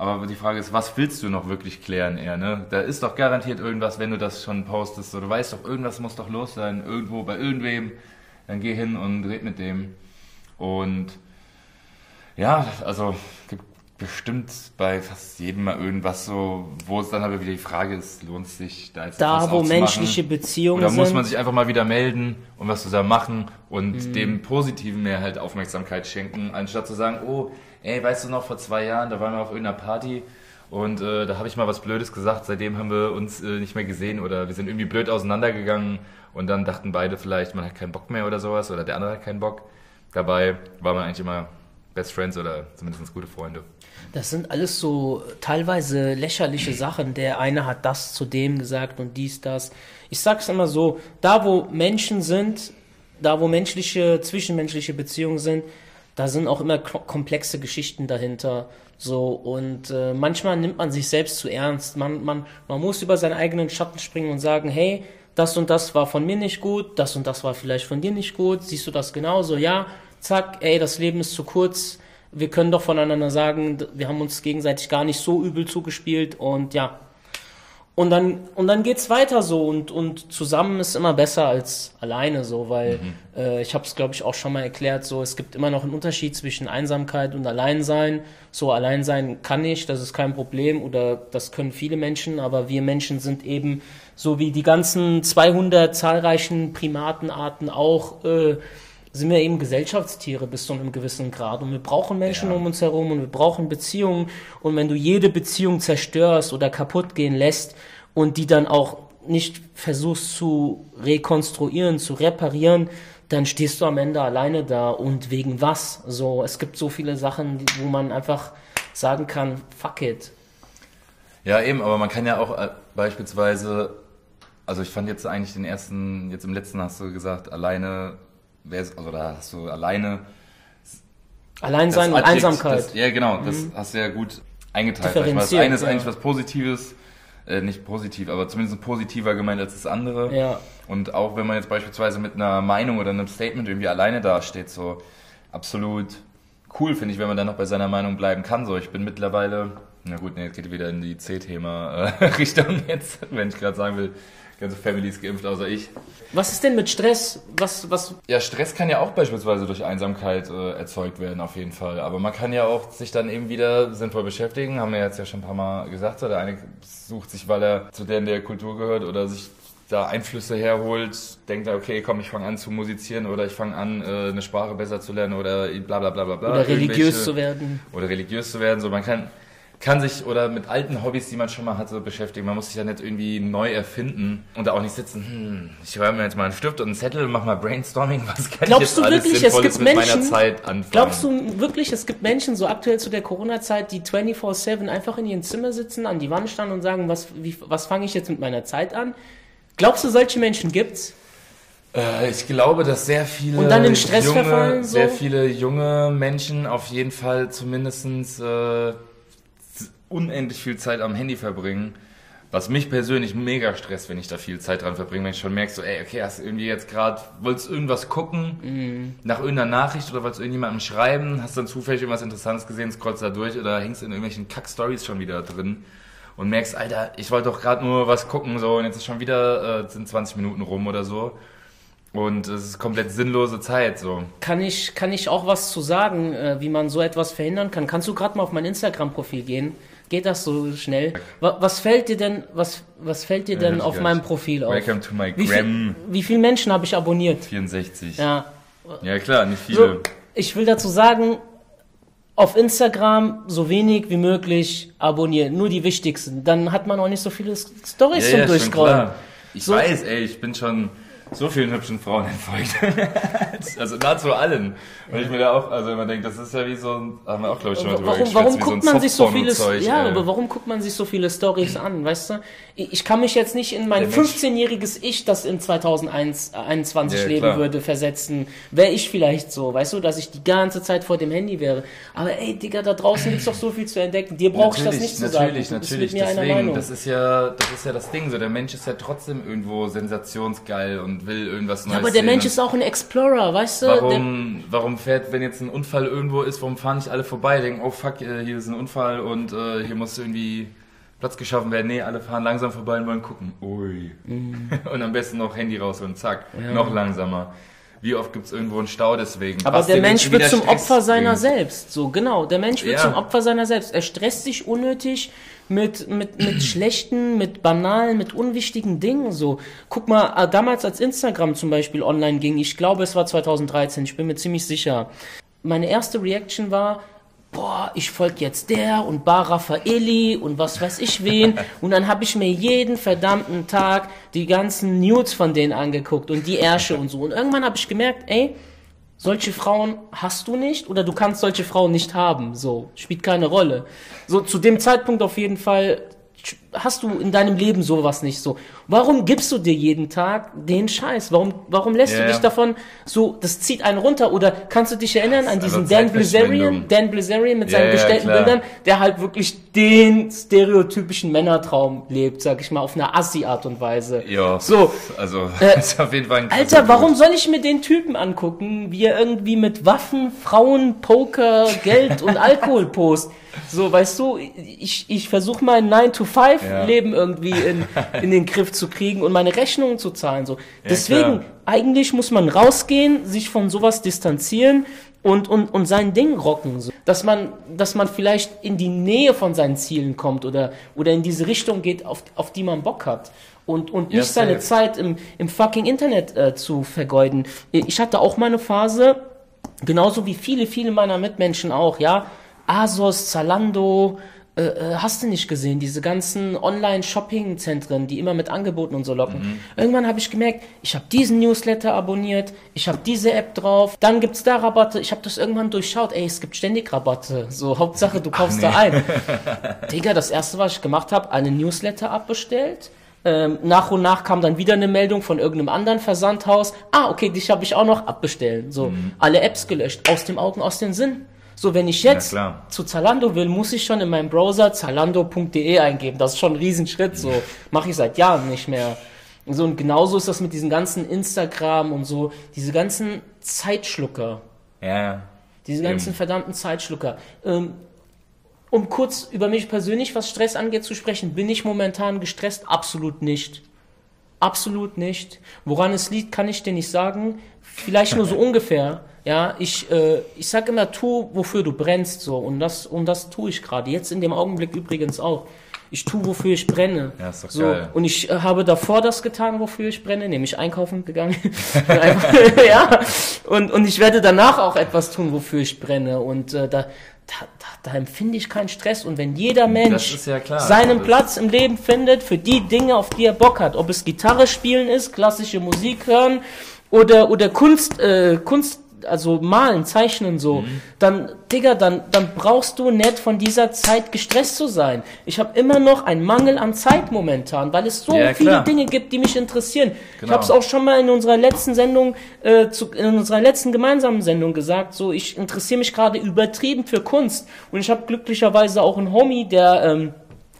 Aber die Frage ist, was willst du noch wirklich klären eher, ne? Da ist doch garantiert irgendwas, wenn du das schon postest. So, du weißt doch, irgendwas muss doch los sein, irgendwo, bei irgendwem. Dann geh hin und red mit dem. Und ja, also gibt bestimmt bei fast jedem mal irgendwas so, wo es dann aber wieder die Frage ist, lohnt es sich da jetzt Da, wo menschliche Beziehungen Oder muss sind. man sich einfach mal wieder melden und was zusammen machen und Mhm. dem Positiven mehr halt Aufmerksamkeit schenken, anstatt zu sagen, oh, ey, weißt du noch, vor zwei Jahren, da waren wir auf irgendeiner Party und äh, da habe ich mal was Blödes gesagt, seitdem haben wir uns äh, nicht mehr gesehen oder wir sind irgendwie blöd auseinandergegangen und dann dachten beide vielleicht, man hat keinen Bock mehr oder sowas oder der andere hat keinen Bock. Dabei war man eigentlich immer Best Friends oder zumindest gute Freunde. Das sind alles so teilweise lächerliche Sachen. Der eine hat das zu dem gesagt und dies, das. Ich sag's immer so, da wo Menschen sind, da wo menschliche, zwischenmenschliche Beziehungen sind, da sind auch immer ko- komplexe Geschichten dahinter. So, und äh, manchmal nimmt man sich selbst zu ernst. Man, man, man muss über seinen eigenen Schatten springen und sagen, hey, das und das war von mir nicht gut, das und das war vielleicht von dir nicht gut, siehst du das genauso? Ja, zack, ey, das Leben ist zu kurz, wir können doch voneinander sagen, wir haben uns gegenseitig gar nicht so übel zugespielt und ja. Und dann, und dann geht's weiter so und, und zusammen ist immer besser als alleine so, weil äh, ich habe es glaube ich auch schon mal erklärt, so es gibt immer noch einen Unterschied zwischen Einsamkeit und Alleinsein. So Alleinsein kann ich, das ist kein Problem oder das können viele Menschen, aber wir Menschen sind eben so wie die ganzen 200 zahlreichen Primatenarten auch äh, sind wir eben Gesellschaftstiere bis zu einem gewissen Grad. Und wir brauchen Menschen Ja. um uns herum und wir brauchen Beziehungen. Und wenn du jede Beziehung zerstörst oder kaputt gehen lässt und die dann auch nicht versuchst zu rekonstruieren, zu reparieren, dann stehst du am Ende alleine da. Und wegen was? So, es gibt so viele Sachen, wo man einfach sagen kann, fuck it. Ja, eben, aber man kann ja auch äh, beispielsweise, also ich fand jetzt eigentlich den ersten, jetzt im letzten hast du gesagt, alleine, also da hast du alleine. Alleinsein und Adjekt- Einsamkeit. Das, ja, genau, das hast du ja gut eingeteilt. Das eine ist ja. eigentlich was Positives, äh, nicht positiv, aber zumindest positiver gemeint als das andere. Ja. Und auch wenn man jetzt beispielsweise mit einer Meinung oder einem Statement irgendwie alleine dasteht, so absolut cool finde ich, wenn man dann noch bei seiner Meinung bleiben kann. So, ich bin mittlerweile, na gut, nee, jetzt geht wieder in die C-Thema-Richtung jetzt, wenn ich gerade sagen will, ganze Family ist geimpft, außer ich. Was ist denn mit Stress? Was, was, Ja, Stress kann ja auch beispielsweise durch Einsamkeit äh, erzeugt werden, auf jeden Fall. Aber man kann ja auch sich dann eben wieder sinnvoll beschäftigen, haben wir jetzt ja schon ein paar Mal gesagt. So, der eine sucht sich, weil er zu der in der Kultur gehört oder sich da Einflüsse herholt, denkt er, okay, komm, ich fange an zu musizieren oder ich fange an, äh, eine Sprache besser zu lernen oder bla bla bla bla bla. oder religiös zu werden? Oder religiös zu werden. So, man kann, kann sich oder mit alten Hobbys, die man schon mal hatte, beschäftigen. Man muss sich ja nicht irgendwie neu erfinden und da auch nicht sitzen, hm, ich höre mir jetzt mal einen Stift und einen Zettel und mach mal Brainstorming, was kann Glaubst ich jetzt du alles wirklich, es gibt Menschen- meiner Zeit anfangen? Glaubst du wirklich, es gibt Menschen, so aktuell zu der Corona-Zeit, die 24-7 einfach in ihrem Zimmer sitzen, an die Wand standen und sagen, was, wie, was fange ich jetzt mit meiner Zeit an? Glaubst du, solche Menschen gibt's? Äh, ich glaube, dass sehr viele Und dann in Stress junge, verfallen, so? sehr viele junge Menschen auf jeden Fall zumindestens äh, unendlich viel Zeit am Handy verbringen, Was mich persönlich mega stresst, wenn ich da viel Zeit dran verbringe, wenn ich schon merke, so, ey, okay, hast du irgendwie jetzt gerade, wolltest irgendwas gucken, Mhm. nach irgendeiner Nachricht oder wolltest du irgendjemandem schreiben, hast dann zufällig irgendwas Interessantes gesehen, scrollst da durch oder hängst in irgendwelchen Kack-Stories schon wieder drin und merkst, Alter, ich wollte doch gerade nur was gucken, so, und jetzt ist schon wieder, äh, sind 20 Minuten rum oder so. Und es ist komplett sinnlose Zeit, so. Kann ich, kann ich auch was zu sagen, äh, wie man so etwas verhindern kann? Kannst du gerade mal auf mein Instagram-Profil gehen? Geht das so schnell? Wa- Was fällt dir denn, was, was fällt dir denn auf meinem. Profil auf? Welcome to my Wie, viel, Gram wie viele Menschen habe ich abonniert? 64. Ja, Ja. klar, nicht So, viele. ich will dazu sagen, auf Instagram so wenig wie möglich abonnieren, nur die wichtigsten. Dann hat man auch nicht so viele Stories zum schon Durchscrollen. Ich So- weiß, ey, ich bin schon so vielen hübschen Frauen entfolgt. also nahezu allen. Und ich mir da auch, also immer denke, das ist ja wie so ein, haben wir auch glaube ich schon mal drüber Warum, warum guckt so man sich so viele, Softporno-Zeug, ja, ey. aber warum guckt man sich so viele Stories an, weißt du? Ich, kann mich jetzt nicht in mein Der Mensch- 15-jähriges Ich, das in 2021 Ja, leben klar. würde, versetzen. Wäre ich vielleicht so, weißt du, dass ich die ganze Zeit vor dem Handy wäre. Aber ey, Digga, da draußen gibt's doch so viel zu entdecken. Dir brauche ich das nicht zu sagen. Natürlich, natürlich, deswegen, das ist ja, das ist ja das Ding, so der Mensch ist ja trotzdem irgendwo sensationsgeil und will irgendwas Neues ja, aber der sehen Mensch ist auch ein Explorer, weißt du? Der, Warum, warum fährt, wenn jetzt ein Unfall irgendwo ist, warum fahren nicht alle vorbei? Denken, oh fuck, äh, hier ist ein Unfall und äh, hier muss irgendwie Platz geschaffen werden. Nee, alle fahren langsam vorbei und wollen gucken. Ui. Und am besten noch Handy raus und zack, Mhm. Ja. noch langsamer. Wie oft gibt's irgendwo einen Stau deswegen? Aber der Mensch wird zum Stress Opfer seiner bringt. selbst. So, genau. Der Mensch wird Ja. zum Opfer seiner selbst. Er stresst sich unnötig mit, mit, mit schlechten, mit banalen, mit unwichtigen Dingen. So, guck mal, äh, damals als Instagram zum Beispiel online ging, ich glaube, es war 2013, ich bin mir ziemlich sicher. Meine erste Reaction war, boah, ich folge jetzt der und Bar Raffaeli und was weiß ich wen. Und dann habe ich mir jeden verdammten Tag die ganzen Nudes von denen angeguckt und die Ärsche und so. Und irgendwann habe ich gemerkt, ey, solche Frauen hast du nicht oder du kannst solche Frauen nicht haben. So, spielt keine Rolle. So, zu dem Zeitpunkt auf jeden Fall hast du in deinem Leben sowas nicht so? Warum gibst du dir jeden Tag den Scheiß? Warum, warum lässt yeah. du dich davon so, das zieht einen runter? Oder kannst du dich erinnern an diesen also Dan Blazarian, Dan Blazarian mit seinen yeah, gestellten klar. Bildern, der halt wirklich den stereotypischen Männertraum lebt, sag ich mal, auf eine Assi-Art und Weise. Ja, so, also äh, ist auf jeden Fall ein Alter, warum soll ich mir den Typen angucken, wie er irgendwie mit Waffen, Frauen, Poker, Geld und Alkohol post? So, weißt du, ich, ich versuche mal 9 to 5 Leben irgendwie in, in den Griff zu kriegen und meine Rechnungen zu zahlen. So. Deswegen, eigentlich muss man rausgehen, sich von sowas distanzieren und, und, und sein Ding rocken. So. Dass, man, dass man vielleicht in die Nähe von seinen Zielen kommt oder, oder in diese Richtung geht, auf, auf die man Bock hat. Und, und nicht yes, seine. Zeit im, im fucking Internet äh, zu vergeuden. Ich hatte auch meine Phase, genauso wie viele, viele meiner Mitmenschen auch, ja. Asos, Zalando, äh, äh, hast du nicht gesehen, diese ganzen Online-Shopping-Zentren, die immer mit Angeboten und so locken. Mhm. Irgendwann habe ich gemerkt, ich habe diesen Newsletter abonniert, ich habe diese App drauf, dann gibt's da Rabatte, ich habe das irgendwann durchschaut, ey, es gibt ständig Rabatte, so Hauptsache du kaufst nee. da ein. Digga, das erste, was ich gemacht habe, einen Newsletter abbestellt. Ähm, nach und nach kam dann wieder eine Meldung von irgendeinem anderen Versandhaus. Ah, okay, dich habe ich auch noch abbestellen. So, Mhm. alle Apps gelöscht, aus dem Augen, aus dem Sinn. So, wenn ich jetzt klar. zu Zalando will, muss ich schon in meinem Browser zalando.de eingeben. Das ist schon ein Riesenschritt. So, mache ich seit Jahren nicht mehr. So, und genauso ist das mit diesen ganzen Instagram und so, diese ganzen Zeitschlucker. Ja, Diese ganzen Eben. verdammten Zeitschlucker. Ähm, um kurz über mich persönlich, was Stress angeht, zu sprechen, bin ich momentan gestresst? Absolut nicht. Absolut nicht. Woran es liegt, kann ich dir nicht sagen. Vielleicht nur so ungefähr. Ja, ich, äh, ich sag immer, tu, wofür du brennst, so. Und das, und das tue ich gerade. Jetzt in dem Augenblick übrigens auch. Ich tue, wofür ich brenne. Ja, ist doch so. geil. Und ich äh, habe davor das getan, wofür ich brenne, nämlich einkaufen gegangen. Einfach, ja. Und, und ich werde danach auch etwas tun, wofür ich brenne. Und äh, da, da, da, da empfinde ich keinen Stress. Und wenn jeder Mensch ja klar. seinen Platz im Leben findet für die Dinge, auf die er Bock hat, ob es Gitarre spielen ist, klassische Musik hören oder, oder Kunst, äh, Kunst, also malen, zeichnen so, Mhm. dann, Digga, dann, dann brauchst du nicht von dieser Zeit gestresst zu sein. Ich habe immer noch einen Mangel an Zeit momentan, weil es so Ja, viele klar. Dinge gibt, die mich interessieren. Ich Genau. habe es auch schon mal in unserer letzten Sendung, äh, zu, in unserer letzten gemeinsamen Sendung gesagt, so ich interessiere mich gerade übertrieben für Kunst und ich habe glücklicherweise auch einen Homie, der ähm,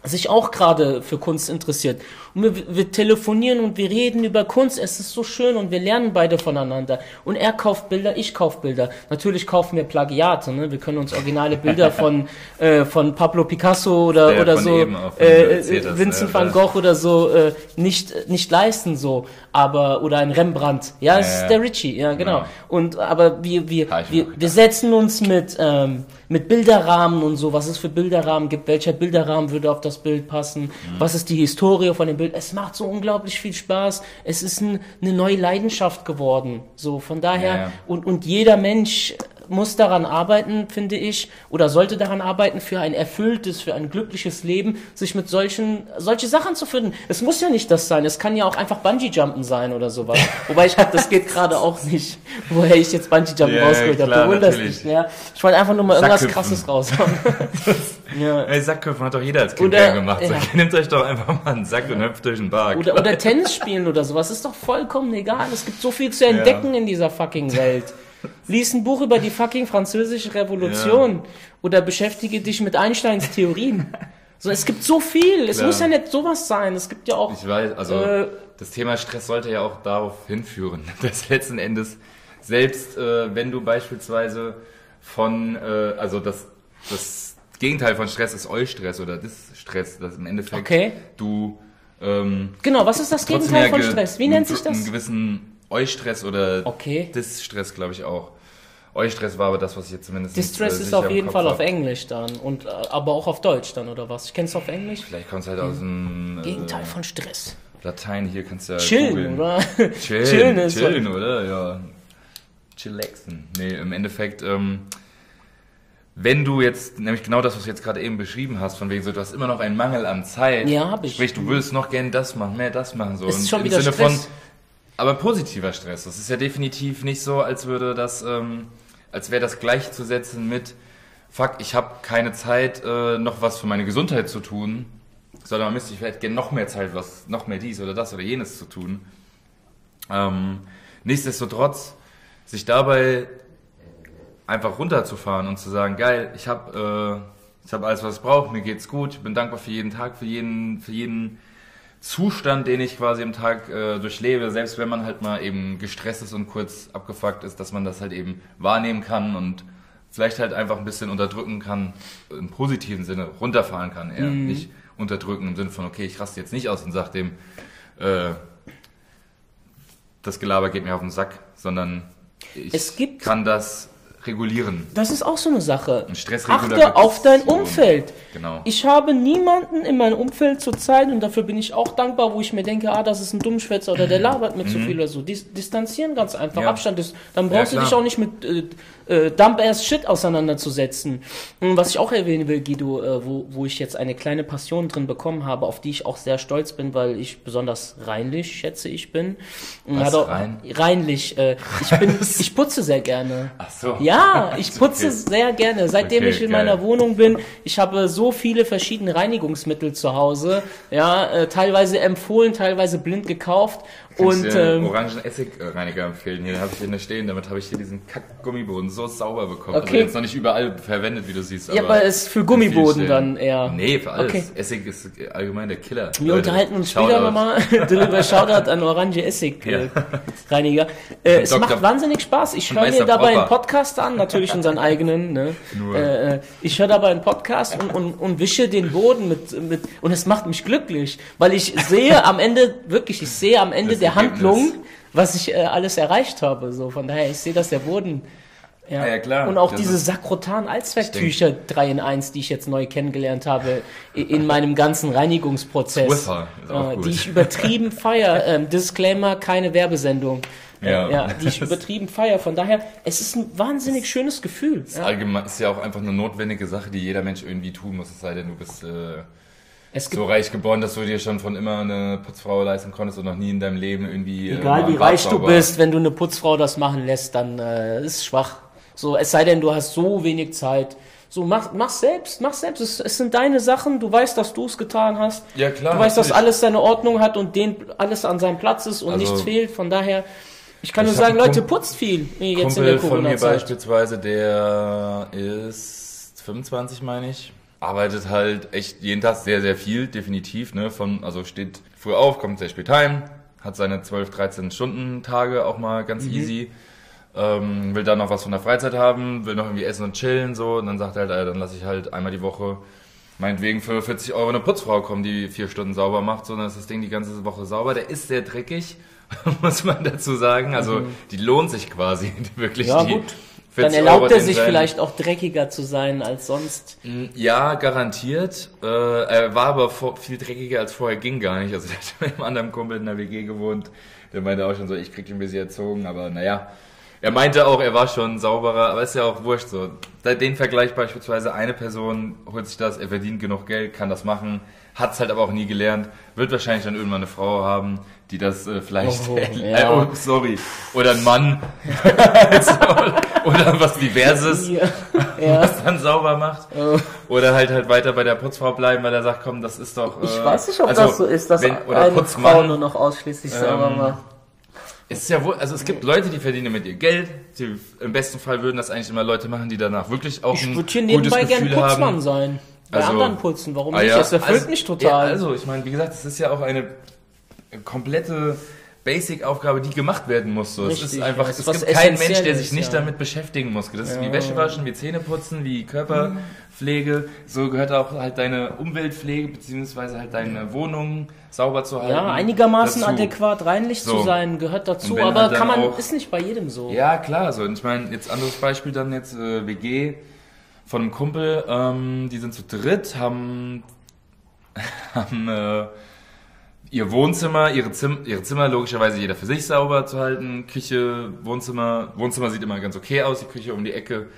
sich auch gerade für Kunst interessiert. Und wir, wir telefonieren und wir reden über Kunst. Es ist so schön und wir lernen beide voneinander. Und er kauft Bilder, ich kauf Bilder. Natürlich kaufen wir Plagiate. Ne? Wir können uns originale Bilder von äh, von Pablo Picasso oder Der oder so auch, äh, hast, Vincent van Gogh oder so äh, nicht nicht leisten so. Aber oder ein Rembrandt. Ja, es Ja, ist ja. der Richie. Ja, genau. Genau. Und aber wir wir wir, wir setzen uns mit ähm, mit Bilderrahmen und so, was es für Bilderrahmen gibt, welcher Bilderrahmen würde auf das Bild passen, Mhm. was ist die Historie von dem Bild. Es macht so unglaublich viel Spaß. Es ist ein, eine neue Leidenschaft geworden. So von daher Ja, ja. und und jeder Mensch muss daran arbeiten, finde ich, oder sollte daran arbeiten, für ein erfülltes, für ein glückliches Leben, sich mit solchen, solche Sachen zu finden. Es muss ja nicht das sein, es kann ja auch einfach Bungee-Jumpen sein oder sowas. Wobei ich hab, das geht gerade auch nicht, woher ich jetzt Bungee-Jumpen Ja, rausgeholt habe. Du wunderst dich, ja. Ich wollte einfach nur mal irgendwas krasses raushauen. ja. Ey, Sackköpfen hat doch jeder als Kind Oder- gemacht. So, ja. Nehmt euch doch einfach mal einen Sack und hüpft durch den Park. Oder, oder Tennis spielen oder sowas, ist doch vollkommen egal. Es gibt so viel zu entdecken in dieser fucking Welt. Lies ein Buch über die fucking französische Revolution oder beschäftige dich mit Einsteins Theorien. So, es gibt so viel. Es Klar. muss ja nicht sowas sein. Es gibt ja auch. Ich weiß, also Äh, das Thema Stress sollte ja auch darauf hinführen, dass letzten Endes, selbst äh, wenn du beispielsweise von, äh, also das, das Gegenteil von Stress ist Eustress oder Distress, dass im Endeffekt Okay. du ähm, Genau, was ist das Gegenteil ja von Stress? Wie nennt sich das? Einen gewissen Eustress oder Okay. Distress, glaube ich auch. Eustress war aber das, was ich jetzt zumindest Distress äh, ist auf jeden Kopf Fall hab. auf Englisch dann. Und, äh, aber auch auf Deutsch dann, oder was? Ich kenn's auf Englisch? Vielleicht kommt es halt aus dem äh, Gegenteil von Stress. Latein, hier kannst du ja Chillen, googeln. oder? Chillen, Chillen ist chillen, oder? Ja. Chillaxen. Nee, im Endeffekt, ähm, wenn du jetzt, nämlich genau das, was du jetzt gerade eben beschrieben hast, von wegen so, du hast immer noch einen Mangel an Zeit. Ja, hab ich. Sprich, du willst noch gern das machen, mehr das machen, so. Es ist schon wieder Sinne Stress. von, aber positiver Stress. Das ist ja definitiv nicht so, als würde das, ähm, als wäre das gleichzusetzen mit, fuck, ich habe keine Zeit, äh, noch was für meine Gesundheit zu tun, sondern man müsste vielleicht gerne noch mehr Zeit, was, noch mehr dies oder das oder jenes zu tun. Ähm, nichtsdestotrotz, sich dabei einfach runterzufahren und zu sagen, geil, ich habe äh, ich hab alles, was ich brauche, mir geht's gut, ich bin dankbar für jeden Tag, für jeden, für jeden Zustand, den ich quasi im Tag äh, durchlebe, selbst wenn man halt mal eben gestresst ist und kurz abgefuckt ist, dass man das halt eben wahrnehmen kann und vielleicht halt einfach ein bisschen unterdrücken kann, im positiven Sinne runterfahren kann, eher nicht unterdrücken im Sinne von, okay, ich raste jetzt nicht aus und sag dem, äh, das Gelaber geht mir auf den Sack, sondern ich Es gibt- kann das regulieren. Das ist auch so eine Sache. Ein Stressregulator Achte auf dein so. Umfeld. Genau. Ich habe niemanden in meinem Umfeld zurzeit und dafür bin ich auch dankbar, wo ich mir denke, ah, das ist ein Dummschwätzer oder der labert mir zu viel oder so. Dis distanzieren ganz einfach. Mhm. Ja. Abstand ist. Dann Ja, brauchst du klar. dich auch nicht mit äh, äh, Dump-Ass Shit auseinanderzusetzen. Und was ich auch erwähnen will, Guido, äh, wo, wo ich jetzt eine kleine Passion drin bekommen habe, auf die ich auch sehr stolz bin, weil ich besonders reinlich, schätze ich, bin. Und Was, auch- rein? Reinlich. Äh, ich bin, ich putze sehr gerne. Ach so. Ja, ich putze Okay. sehr gerne. Seitdem Okay, ich in geil. meiner Wohnung bin, ich habe so viele verschiedene Reinigungsmittel zu Hause. Ja, äh, teilweise empfohlen, teilweise blind gekauft. Und ähm, orangen Essigreiniger empfehlen. Hier habe ich eine stehen, damit habe ich hier diesen Kack-Gummiboden so sauber bekommen. Also Okay. jetzt noch nicht überall verwendet, wie du siehst. ja, aber es ist für Gummiboden dann eher. Nee, für alles. Okay. Essig ist allgemein der Killer. Wir Leute, unterhalten uns später nochmal darüber. Shoutout an Orange Essig äh, Reiniger. Äh, es Dr. macht wahnsinnig Spaß. Ich höre mir dabei einen. Podcast an, natürlich unseren eigenen. Ne? Nur. Äh, äh, ich höre dabei einen Podcast und, und, und wische den Boden mit, mit und es macht mich glücklich, weil ich sehe am Ende wirklich, ich sehe am Ende der. Handlung, was ich äh, alles erreicht habe. So von daher, ich sehe, dass der Boden ja, Ja, ja, klar. Und auch Das diese Sakrotan Allzwecktücher 3 in 1, die ich jetzt neu kennengelernt habe in meinem ganzen Reinigungsprozess. Swiffer ist auch Äh, gut. Die ich übertrieben feier. Ähm, Disclaimer, keine Werbesendung. Ja. ja, die ich übertrieben feier. Von daher, es ist ein wahnsinnig schönes Gefühl. Ist Ja. allgemein ist ja auch einfach eine notwendige Sache, die jeder Mensch irgendwie tun muss. Es sei denn, du bist äh, so reich geboren, dass du dir schon von immer eine Putzfrau leisten konntest und noch nie in deinem Leben irgendwie. äh, Egal wie reich du bist, wenn du eine Putzfrau das machen lässt, dann äh, ist schwach. So, es sei denn, du hast so wenig Zeit. So, mach, mach selbst, mach selbst. Es, es sind deine Sachen, du weißt, dass du es getan hast. Ja, klar. Du weißt, dass natürlich. alles seine Ordnung hat und den alles an seinem Platz ist und Also- nichts fehlt. Von daher, ich kann Ich nur sagen, Leute, Kump- putzt viel jetzt in Kumpel der von mir Corona-Zeit. beispielsweise, der ist 25, meine ich. Arbeitet halt echt jeden Tag sehr, sehr viel, definitiv. Ne? Von, also steht früh auf, kommt sehr spät heim, hat seine 12, 13 Stunden Tage auch mal ganz Mhm. easy. Ähm, will dann noch was von der Freizeit haben, will noch irgendwie essen und chillen so und dann sagt er halt, ey, dann lasse ich halt einmal die Woche meinetwegen für 40 Euro eine Putzfrau kommen, die vier Stunden sauber macht, sondern ist das Ding die ganze Woche sauber. Der ist sehr dreckig, muss man dazu sagen. Also die lohnt sich quasi wirklich. Mhm. Ja, die gut. 40 Dann erlaubt Euro er sich vielleicht auch dreckiger zu sein als sonst. Ja, garantiert. Äh, er war aber vor, viel dreckiger als vorher, ging gar nicht. Also der hat mit einem anderen Kumpel in der WG gewohnt. Der meinte auch schon so, ich krieg ihn ein bisschen erzogen, aber naja. Er meinte auch, er war schon sauberer, aber ist ja auch wurscht so. Den Vergleich beispielsweise, eine Person holt sich das, er verdient genug Geld, kann das machen, hat's halt aber auch nie gelernt, wird wahrscheinlich dann irgendwann eine Frau haben, die das äh, vielleicht, Oh, äh, ja. oh, sorry, oder ein Mann, oder was Diverses, Ja. ja. was dann sauber macht. Oh. Oder halt halt weiter bei der Putzfrau bleiben, weil er sagt, komm, das ist doch. Ich äh, weiß nicht, ob also, das so ist, dass wenn, oder eine Frau Putzmann. nur noch ausschließlich sauber Ähm, macht. Ist ja wohl, also es gibt Leute, die verdienen mit ihr Geld. Die, Im besten Fall würden das eigentlich immer Leute machen, die danach wirklich auch Ich ein würde hier gutes nebenbei gern Gefühl Putzmann haben. sein. Bei Also- anderen putzen, warum Ah, nicht? ja. Das erfüllt Also- mich total. Ja, also ich meine, wie gesagt, es ist ja auch eine komplette Basic-Aufgabe, die gemacht werden muss. So. es ist einfach, ist es gibt keinen Mensch, der sich nicht ja. damit beschäftigen muss. Das ist wie Ja. Wäsche waschen, wie Zähne putzen, wie Körperpflege. So gehört auch halt deine Umweltpflege beziehungsweise halt deine Wohnung sauber zu halten. ja, einigermaßen dazu. adäquat reinlich So. zu sein, gehört dazu, aber halt kann man, auch- ist nicht bei jedem so. Ja, klar. So. Und ich meine, jetzt anderes Beispiel dann jetzt äh, WG von einem Kumpel. Ähm, die sind zu dritt, haben, haben äh, ihr Wohnzimmer, ihre, Zim ihre Zimmer logischerweise jeder für sich sauber zu halten. Küche, Wohnzimmer. Wohnzimmer sieht immer ganz okay aus, die Küche um die Ecke.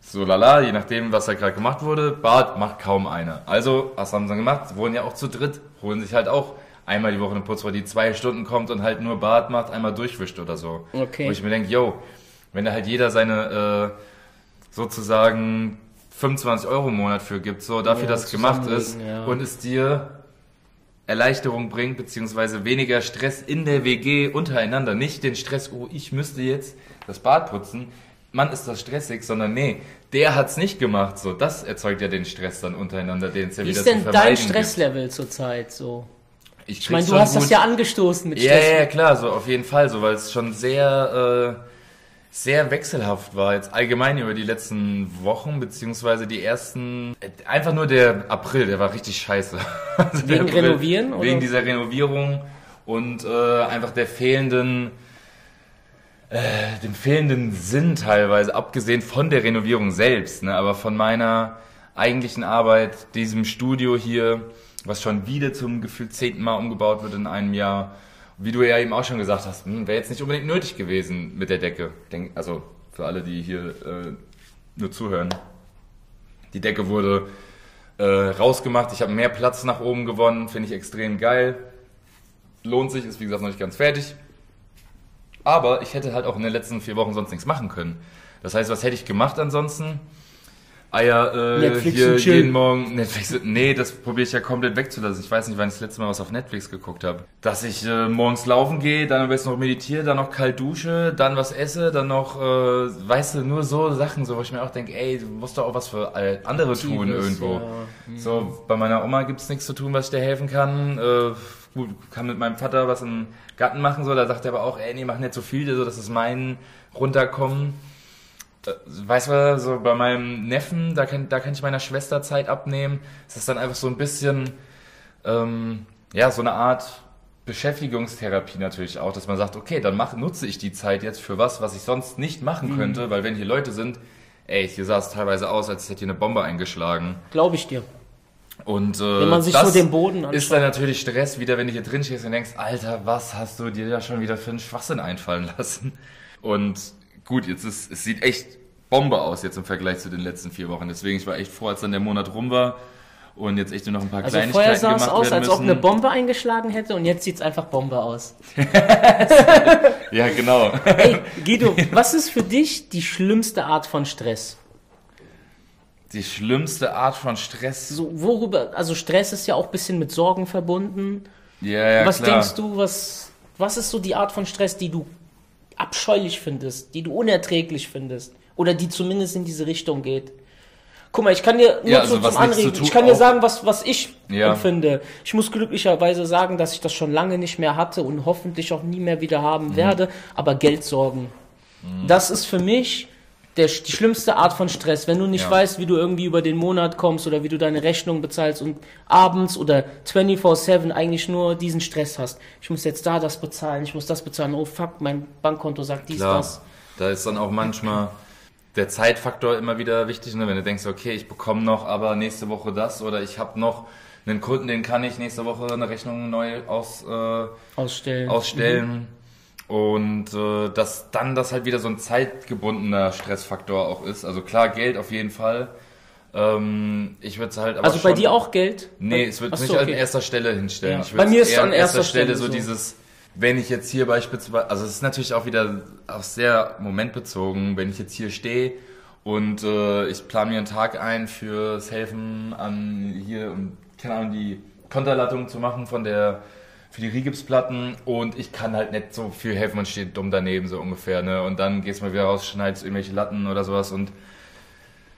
So lala, je nachdem, was da gerade gemacht wurde. Bad macht kaum einer. Also, was haben sie dann gemacht? Sie wohnen ja auch zu dritt, holen sich halt auch einmal die Woche eine Putzfrau, die zwei Stunden kommt und halt nur Bad macht, einmal durchwischt oder so. Okay. Wo ich mir denke, yo, wenn da halt jeder seine äh, sozusagen 25 Euro im Monat für gibt, so dafür, Ja, dass es gemacht ist ja. und es dir Erleichterung bringt, beziehungsweise weniger Stress in der WG untereinander. Nicht den Stress, oh, ich müsste jetzt das Bad putzen. Mann, ist das stressig, sondern nee, der hat's nicht gemacht. So, das erzeugt ja den Stress dann untereinander, den es ja Wie wieder ist denn dein Stresslevel zurzeit so? Gibt. Ich meine, du hast das gut- ja angestoßen mit Stress. ja, ja, klar, so auf jeden Fall, so, weil es schon sehr, äh, sehr wechselhaft war. Jetzt allgemein über die letzten Wochen, beziehungsweise die ersten, einfach nur der April, der war richtig scheiße. Also Wegen Renovieren, oder? Wegen dieser Renovierung und äh, einfach der fehlenden, äh, dem fehlenden Sinn teilweise, abgesehen von der Renovierung selbst, ne, aber von meiner eigentlichen Arbeit, diesem Studio hier, was schon wieder zum gefühlt zehnten Mal umgebaut wird in einem Jahr. Wie du ja eben auch schon gesagt hast, hm, wäre jetzt nicht unbedingt nötig gewesen mit der Decke. Denk, also für alle, die hier äh, nur zuhören. Die Decke wurde äh, rausgemacht. Ich habe mehr Platz nach oben gewonnen. Finde ich extrem geil. Lohnt sich, ist wie gesagt noch nicht ganz fertig. Aber ich hätte halt auch in den letzten vier Wochen sonst nichts machen können. Das heißt, was hätte ich gemacht ansonsten? Eier, äh, Netflix hier jeden Morgen Netflix. Nee, das probiere ich ja komplett wegzulassen. Ich weiß nicht, wann ich das letzte Mal was auf Netflix geguckt habe. Dass ich äh, morgens laufen gehe, dann am besten noch meditiere, dann noch kalt dusche, dann was esse, dann noch, äh, weißt du, nur so Sachen, so wo ich mir auch denke, ey, du musst doch auch was für äh, andere tun Tiefes, irgendwo. ja. Mhm. So, bei meiner Oma gibt's nichts zu tun, was ich dir helfen kann. Äh, gut, kann mit meinem Vater was im Garten machen, so, da sagt er aber auch, ey, nee, mach nicht so viel, so, dass es meinen runterkommen. Weißt du, so bei meinem Neffen, da kann, da kann ich meiner Schwester Zeit abnehmen. Es ist dann einfach so ein bisschen, ähm, ja, so eine Art Beschäftigungstherapie natürlich auch, dass man sagt, okay, dann mach, nutze ich die Zeit jetzt für was, was ich sonst nicht machen könnte, weil wenn hier Leute sind, ey, hier sah es teilweise aus, als hätte hier eine Bombe eingeschlagen. Glaube ich dir. Und äh, Wenn man sich das so den Boden ist anschaut. dann natürlich Stress, wieder wenn du hier drin stehst und denkst, Alter, was hast du dir da schon wieder für einen Schwachsinn einfallen lassen? Und gut, jetzt ist, es sieht echt Bombe aus jetzt im Vergleich zu den letzten vier Wochen. Deswegen, ich war echt froh, als dann der Monat rum war und jetzt echt nur noch ein paar Also Kleinigkeiten vorher sah es aus, als ob eine Bombe eingeschlagen hätte und jetzt sieht's einfach Bombe aus. Ja, genau. Ey, Guido, was ist für dich die schlimmste Art von Stress? Die schlimmste Art von Stress. So, worüber, also Stress ist ja auch ein bisschen mit Sorgen verbunden. Ja, ja, was klar. denkst du, was, was ist so die Art von Stress, die du abscheulich findest, die du unerträglich findest? Oder die zumindest in diese Richtung geht? Guck mal, ich kann dir nur Ja, so also zum Anregen, tun- ich kann dir auch- sagen, was, was ich Ja. empfinde. Ich muss glücklicherweise sagen, dass ich das schon lange nicht mehr hatte und hoffentlich auch nie mehr wieder Mhm. haben werde, aber Geldsorgen. Das ist für mich der, die schlimmste Art von Stress, wenn du nicht Ja. weißt, wie du irgendwie über den Monat kommst oder wie du deine Rechnung bezahlst und abends oder 24-7 eigentlich nur diesen Stress hast. Ich muss jetzt da das bezahlen, ich muss das bezahlen, oh fuck, mein Bankkonto sagt dies, Klar, das. da ist dann auch manchmal der Zeitfaktor immer wieder wichtig, ne? wenn du denkst, okay, ich bekomme noch aber nächste Woche das oder ich habe noch einen Kunden, den kann ich nächste Woche eine Rechnung neu aus, äh, Ausstellen. ausstellen. Und äh, dass dann das halt wieder so ein zeitgebundener Stressfaktor auch ist. Also klar, Geld auf jeden Fall. Ähm, ich würde es halt aber also bei schon- dir auch Geld? Nee, es wird nicht an okay. erster Stelle hinstellen. Ja. Ich Bei mir ist es an erster Stelle so so. dieses, wenn ich jetzt hier beispielsweise, also es ist natürlich auch wieder auch sehr momentbezogen, wenn ich jetzt hier stehe und äh, ich plane mir einen Tag ein fürs Helfen an hier, um, keine Ahnung, die Konterlattung zu machen von der für die Rigipsplatten und ich kann halt nicht so viel helfen und steht dumm daneben so ungefähr, ne? Und dann gehst du mal wieder raus, schneidest irgendwelche Latten oder sowas und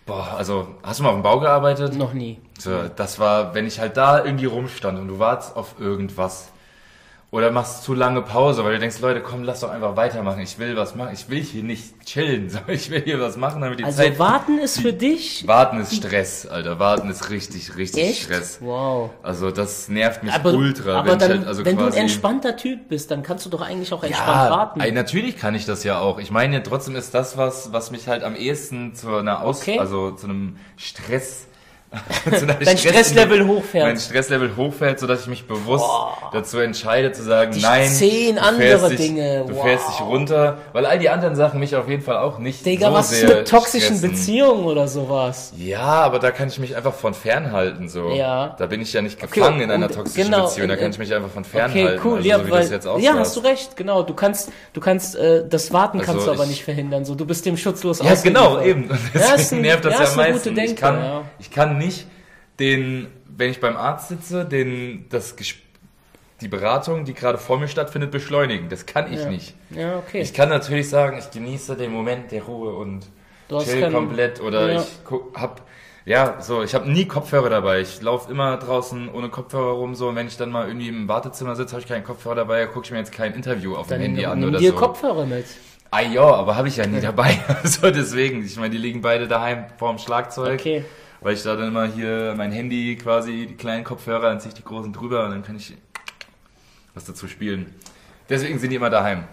boah, also hast du mal auf dem Bau gearbeitet? Noch nie. So, das war, wenn ich halt da irgendwie rumstand und du wartest auf irgendwas oder machst zu lange Pause, weil du denkst, Leute, komm, lass doch einfach weitermachen. Ich will was machen. Ich will hier nicht chillen. So, ich will hier was machen, damit die Also Zeit. warten ist für dich Warten ist Stress, Alter. Warten ist richtig, richtig echt? Stress. Wow. Also das nervt mich Aber, ultra. aber wenn dann, ich halt, also wenn du ein entspannter Typ bist, dann kannst du doch eigentlich auch entspannt ja, warten. ey, natürlich kann ich das ja auch. Ich meine, trotzdem ist das was, was mich halt am ehesten zu einer Aus, Okay. also zu einem Stress, Dein Stresslevel hochfährt. mein Stresslevel hochfällt, sodass ich mich bewusst dazu entscheide zu sagen, Die nein, zehn du andere dich, Dinge, du wow. fährst dich runter, weil all die anderen Sachen mich auf jeden Fall auch nicht Digga, so was ist sehr mit toxischen stressen. Beziehungen oder sowas? Ja, aber da kann ich mich einfach von fernhalten, so. Ja. Da bin ich ja nicht gefangen in einer toxischen genau, Beziehung, da und- kann ich mich einfach von Okay, fernhalten. cool, also, ja, so weil, ja, hast du recht, genau. Du kannst, du kannst, äh, das Warten Also kannst du aber ich- nicht verhindern. So, du bist dem schutzlos Ja, genau, eben. Ja, Deswegen ist ein- nervt das ja, ja, ist am eine meisten. gute ich, kann, ja. ich kann nicht den, wenn ich beim Arzt sitze, den, das, die Beratung, die gerade vor mir stattfindet, beschleunigen. Das kann ich Ja. nicht. Ja, okay. Ich kann natürlich sagen, ich genieße den Moment der Ruhe und chill keinen- komplett oder Ja. ich hab ja, so, ich habe nie Kopfhörer dabei. Ich laufe immer draußen ohne Kopfhörer rum so und wenn ich dann mal irgendwie im Wartezimmer sitze, habe ich keinen Kopfhörer dabei, gucke ich mir jetzt kein Interview auf dann dem Handy an oder dir so. Kopfhörer mit. Ah ja, aber habe ich ja nie dabei. so deswegen, ich meine, die liegen beide daheim vorm Schlagzeug. Okay. Weil ich da dann immer hier mein Handy quasi, die kleinen Kopfhörer, dann ziehe ich die großen drüber und dann kann ich was dazu spielen. Deswegen sind die immer daheim.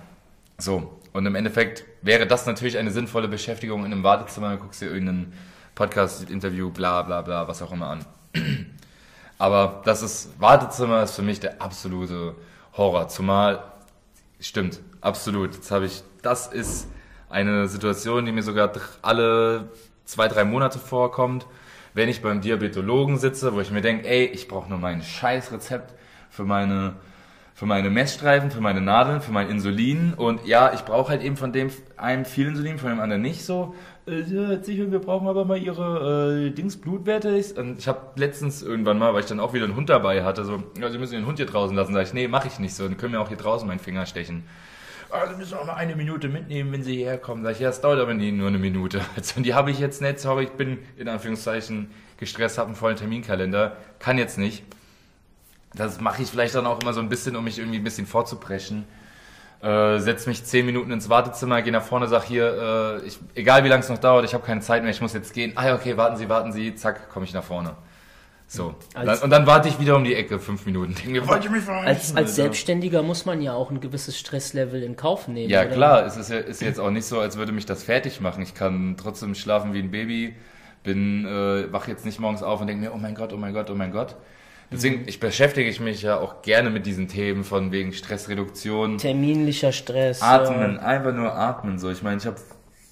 So, und im Endeffekt wäre das natürlich eine sinnvolle Beschäftigung in einem Wartezimmer, du guckst dir irgendeinen Podcast, Interview, bla bla bla, was auch immer an. Aber das ist, Wartezimmer ist für mich der absolute Horror. Zumal, stimmt, absolut. Jetzt habe ich, das ist eine Situation, die mir sogar alle zwei, drei Monate vorkommt, wenn ich beim Diabetologen sitze, wo ich mir denke, ey, ich brauche nur mein scheiß Rezept für meine für meine Messstreifen, für meine Nadeln, für mein Insulin und ja, ich brauche halt eben von dem einen viel Insulin, von dem anderen nicht so. Äh, sicher, wir brauchen aber mal ihre äh, Dings Blutwerte. Und ich habe letztens irgendwann mal, weil ich dann auch wieder einen Hund dabei hatte, so, ja, Sie müssen den Hund hier draußen lassen. Sag ich, nee, mache ich nicht so. Dann können wir auch hier draußen meinen Finger stechen. Ah, Sie müssen auch mal eine Minute mitnehmen, wenn Sie hierher kommen. Sag ich, ja, es dauert aber nie nur eine Minute. Also, die habe ich jetzt nicht, sorry, ich bin in Anführungszeichen gestresst, habe einen vollen Terminkalender, kann jetzt nicht. Das mache ich vielleicht dann auch immer so ein bisschen, um mich irgendwie ein bisschen vorzupreschen. Äh, setz mich zehn Minuten ins Wartezimmer, gehe nach vorne, sag hier, äh, ich, egal wie lange es noch dauert, ich habe keine Zeit mehr, ich muss jetzt gehen. Ah ja, okay, warten Sie, warten Sie, zack, komme ich nach vorne. So. Als- und dann warte ich wieder um die Ecke, fünf Minuten. Denke wollt ihr mich verarschen, Als, als? Selbstständiger muss man ja auch ein gewisses Stresslevel in Kauf nehmen. Ja oder? klar, es ist, ja, ist jetzt auch nicht so, als würde mich das fertig machen. Ich kann trotzdem schlafen wie ein Baby, bin äh, wach jetzt nicht morgens auf und denke mir, oh mein Gott, oh mein Gott, oh mein Gott. Deswegen ich beschäftige ich mich ja auch gerne mit diesen Themen von wegen Stressreduktion, Terminlicher Stress. Atmen, einfach nur atmen. So, ich meine, ich habe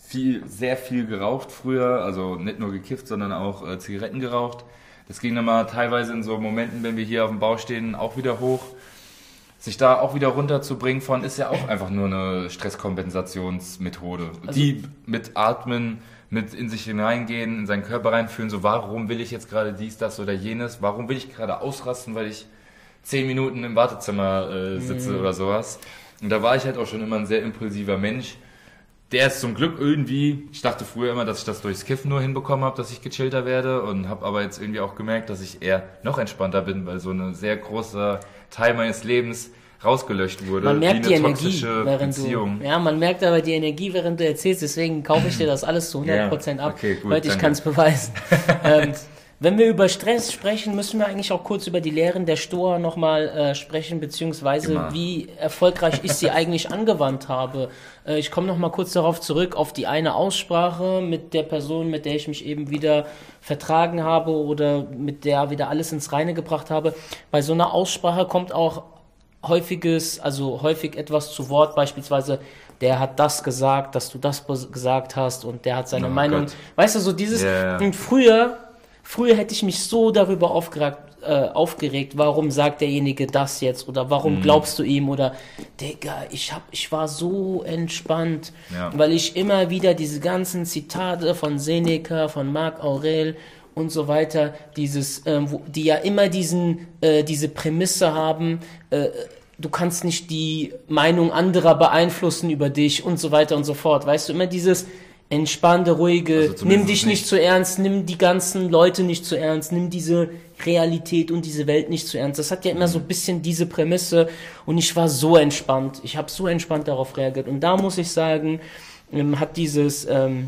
viel, sehr viel geraucht früher, also nicht nur gekifft, sondern auch äh, Zigaretten geraucht. Das ging mal teilweise in so Momenten, wenn wir hier auf dem Bau stehen, auch wieder hoch. Sich da auch wieder runterzubringen von, ist ja auch einfach nur eine Stresskompensationsmethode. die mit Atmen, mit in sich hineingehen, in seinen Körper reinfühlen, so warum will ich jetzt gerade dies, das oder jenes, warum will ich gerade ausrasten, weil ich zehn Minuten im Wartezimmer äh, sitze oder sowas. Und da war ich halt auch schon immer ein sehr impulsiver Mensch. Der ist zum Glück irgendwie, ich dachte früher immer, dass ich das durchs Kiffen nur hinbekommen habe, dass ich gechillter werde und habe aber jetzt irgendwie auch gemerkt, dass ich eher noch entspannter bin, weil so ein sehr großer Teil meines Lebens rausgelöscht wurde. Man merkt wie die Energie, während Beziehung. du, ja, man merkt aber die Energie, während du erzählst, deswegen kaufe ich dir das alles zu 100% ab. okay, gut, Leute, ich kann es beweisen. ähm, wenn wir über Stress sprechen, müssen wir eigentlich auch kurz über die Lehren der Stoa nochmal äh, sprechen, beziehungsweise Immer. wie erfolgreich ich sie eigentlich angewandt habe. Äh, ich komme nochmal kurz darauf zurück, auf die eine Aussprache mit der Person, mit der ich mich eben wieder vertragen habe oder mit der wieder alles ins Reine gebracht habe. Bei so einer Aussprache kommt auch häufiges, also häufig etwas zu Wort, beispielsweise, der hat das gesagt, dass du das gesagt hast und der hat seine Oh Meinung. Gott. Weißt du, so dieses, ja. und früher, früher hätte ich mich so darüber aufgeregt, äh, aufgeregt, warum sagt derjenige das jetzt oder Mhm. warum glaubst du ihm oder, Digga, ich hab, ich war so entspannt, Ja. weil ich immer wieder diese ganzen Zitate von Seneca, von Marc Aurel und so weiter, dieses, ähm, wo, die ja immer diesen, äh, diese Prämisse haben, äh, du kannst nicht die Meinung anderer beeinflussen über dich und so weiter und so fort. Weißt du, immer dieses entspannte, ruhige, Also nimm dich nicht nicht- zu ernst, nimm die ganzen Leute nicht zu ernst, nimm diese Realität und diese Welt nicht zu ernst. Das hat ja immer so ein bisschen diese Prämisse und ich war so entspannt. Ich habe so entspannt darauf reagiert und da muss ich sagen, ähm, hat dieses ähm,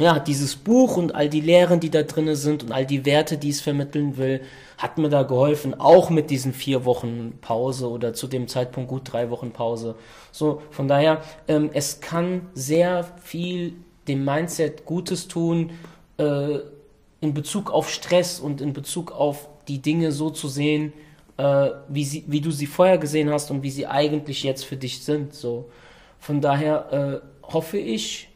ja, hat dieses Buch und all die Lehren, die da drinne sind und all die Werte, die es vermitteln will, hat mir da geholfen, auch mit diesen vier Wochen Pause oder zu dem Zeitpunkt gut drei Wochen Pause. So, von daher, ähm, es kann sehr viel dem Mindset Gutes tun, äh, in Bezug auf Stress und in Bezug auf die Dinge so zu sehen, äh, wie, sie, wie du sie vorher gesehen hast und wie sie eigentlich jetzt für dich sind. So. Von daher äh, hoffe ich,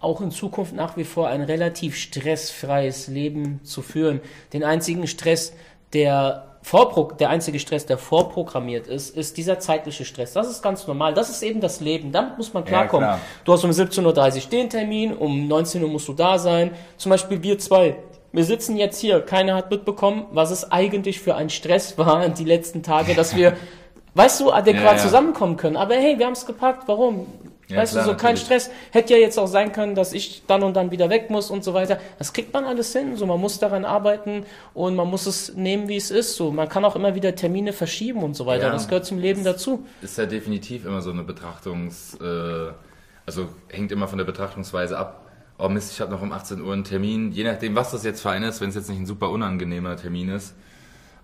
auch in Zukunft nach wie vor ein relativ stressfreies Leben zu führen. Den einzigen Stress, der vorpro der einzige Stress, der vorprogrammiert ist, ist dieser zeitliche Stress. Das ist ganz normal. Das ist eben das Leben. Damit muss man klarkommen. klar. Du hast um 17.30 Uhr den Termin, um 19 Uhr musst du da sein. Zum Beispiel wir zwei. Wir sitzen jetzt hier. Keiner hat mitbekommen, was es eigentlich für ein Stress war die letzten Tage, dass wir, weißt du, adäquat Ja, ja. zusammenkommen können. Aber hey, wir haben es gepackt. Warum? Ja, weißt klar, du, so kein natürlich. Stress. Hätte ja jetzt auch sein können, dass ich dann und dann wieder weg muss und so weiter. Das kriegt man alles hin. So, man muss daran arbeiten und man muss es nehmen, wie es ist. So, man kann auch immer wieder Termine verschieben und so weiter. Ja. Das gehört zum Leben dazu. ist ja definitiv immer so eine Betrachtungs... Äh, also hängt immer von der Betrachtungsweise ab. Oh Mist, ich habe noch um 18 Uhr einen Termin. Je nachdem, was das jetzt für einen ist, wenn es jetzt nicht ein super unangenehmer Termin ist,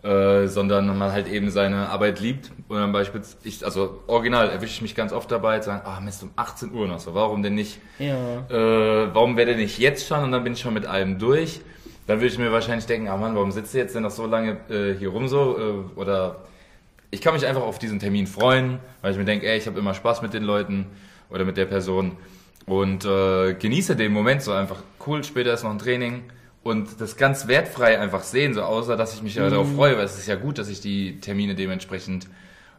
äh, sondern man halt eben seine Arbeit liebt. Und dann beispielsweise, ich, also original erwische ich mich ganz oft dabei, zu sagen, ah Mist, um 18 Uhr noch so, warum denn nicht Ja. äh, warum wäre der nicht jetzt schon und dann bin ich schon mit allem durch? Dann würde ich mir wahrscheinlich denken, ah Mann, warum sitzt du jetzt denn noch so lange äh, hier rum so? Äh, oder ich kann mich einfach auf diesen Termin freuen, weil ich mir denke, ey, ich habe immer Spaß mit den Leuten oder mit der Person und äh, genieße den Moment so einfach. Cool, später ist noch ein Training und das ganz wertfrei einfach sehen, so außer dass ich mich ja darauf freue, weil es ist ja gut, dass ich die Termine dementsprechend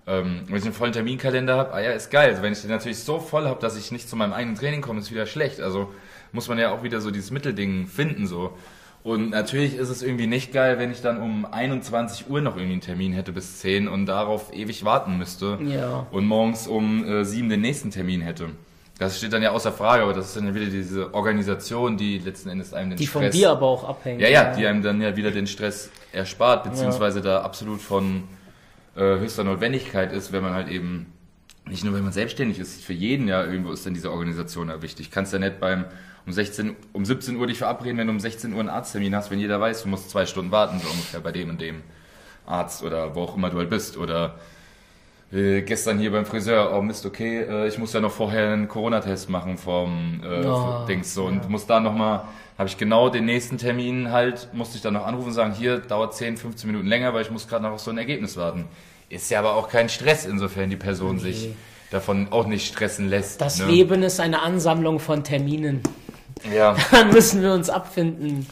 ähm, wenn ich einen vollen Terminkalender habe, ah ja, ist geil. Also wenn ich den natürlich so voll habe, dass ich nicht zu meinem eigenen Training komme, ist wieder schlecht. Also muss man ja auch wieder so dieses Mittelding finden so. Und natürlich ist es irgendwie nicht geil, wenn ich dann um 21 Uhr noch irgendwie einen Termin hätte bis 10 und darauf ewig warten müsste. Ja. Und morgens um äh, 7 den nächsten Termin hätte. Das steht dann ja außer Frage, aber das ist dann ja wieder diese Organisation, die letzten Endes einem den Die von Stress... dir aber auch abhängt. Ja, ja, die einem dann ja wieder den Stress erspart, beziehungsweise da absolut von äh, höchster Notwendigkeit ist, wenn man halt eben, nicht nur wenn man selbstständig ist, für jeden ja irgendwo ist dann diese Organisation ja wichtig. Kannst ja nicht beim um 16, um 17 Uhr dich verabreden, wenn du um 16 Uhr einen Arzttermin hast, wenn jeder weiß, du musst zwei Stunden warten, so ungefähr bei dem und dem Arzt oder wo auch immer du halt bist. Oder äh, gestern hier beim Friseur, oh Mist, okay, äh, ich muss ja noch vorher einen Corona-Test machen vom äh, Oh, Dings so und muss da nochmal, habe ich genau den nächsten Termin halt, musste ich dann noch anrufen und sagen, hier dauert 10, 15 Minuten länger, weil ich muss gerade noch auf so ein Ergebnis warten. Ist ja aber auch kein Stress, insofern die Person sich davon auch nicht stressen lässt. Das ne? Leben ist eine Ansammlung von Terminen. Ja, Dann müssen wir uns abfinden.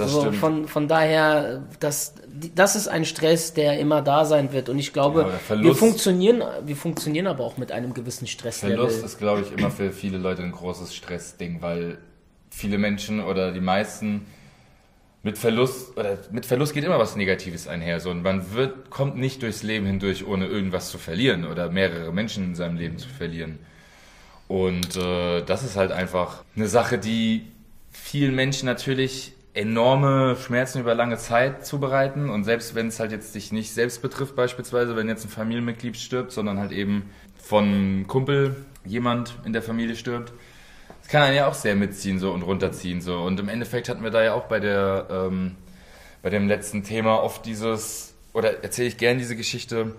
Das so, stimmt. von, von daher, das, das ist ein Stress, der immer da sein wird. Und ich glaube, Ja, der wir, Verlust- funktionieren, wir funktionieren aber auch mit einem gewissen Stresslevel. Verlust ist, glaube ich, immer für viele Leute ein großes Stressding, weil viele Menschen oder die meisten mit Verlust oder mit Verlust geht immer was Negatives einher. So, und man wird, kommt nicht durchs Leben hindurch, ohne irgendwas zu verlieren oder mehrere Menschen in seinem Leben zu verlieren. Und äh, das ist halt einfach eine Sache, die vielen Menschen natürlich enorme Schmerzen über lange Zeit zubereiten. Und selbst wenn es halt jetzt dich nicht selbst betrifft, beispielsweise, wenn jetzt ein Familienmitglied stirbt, sondern halt eben von Kumpel jemand in der Familie stirbt, das kann einen ja auch sehr mitziehen so und runterziehen. so. Und im Endeffekt hatten wir da ja auch bei der ähm, bei dem letzten Thema oft dieses, oder erzähle ich gern diese Geschichte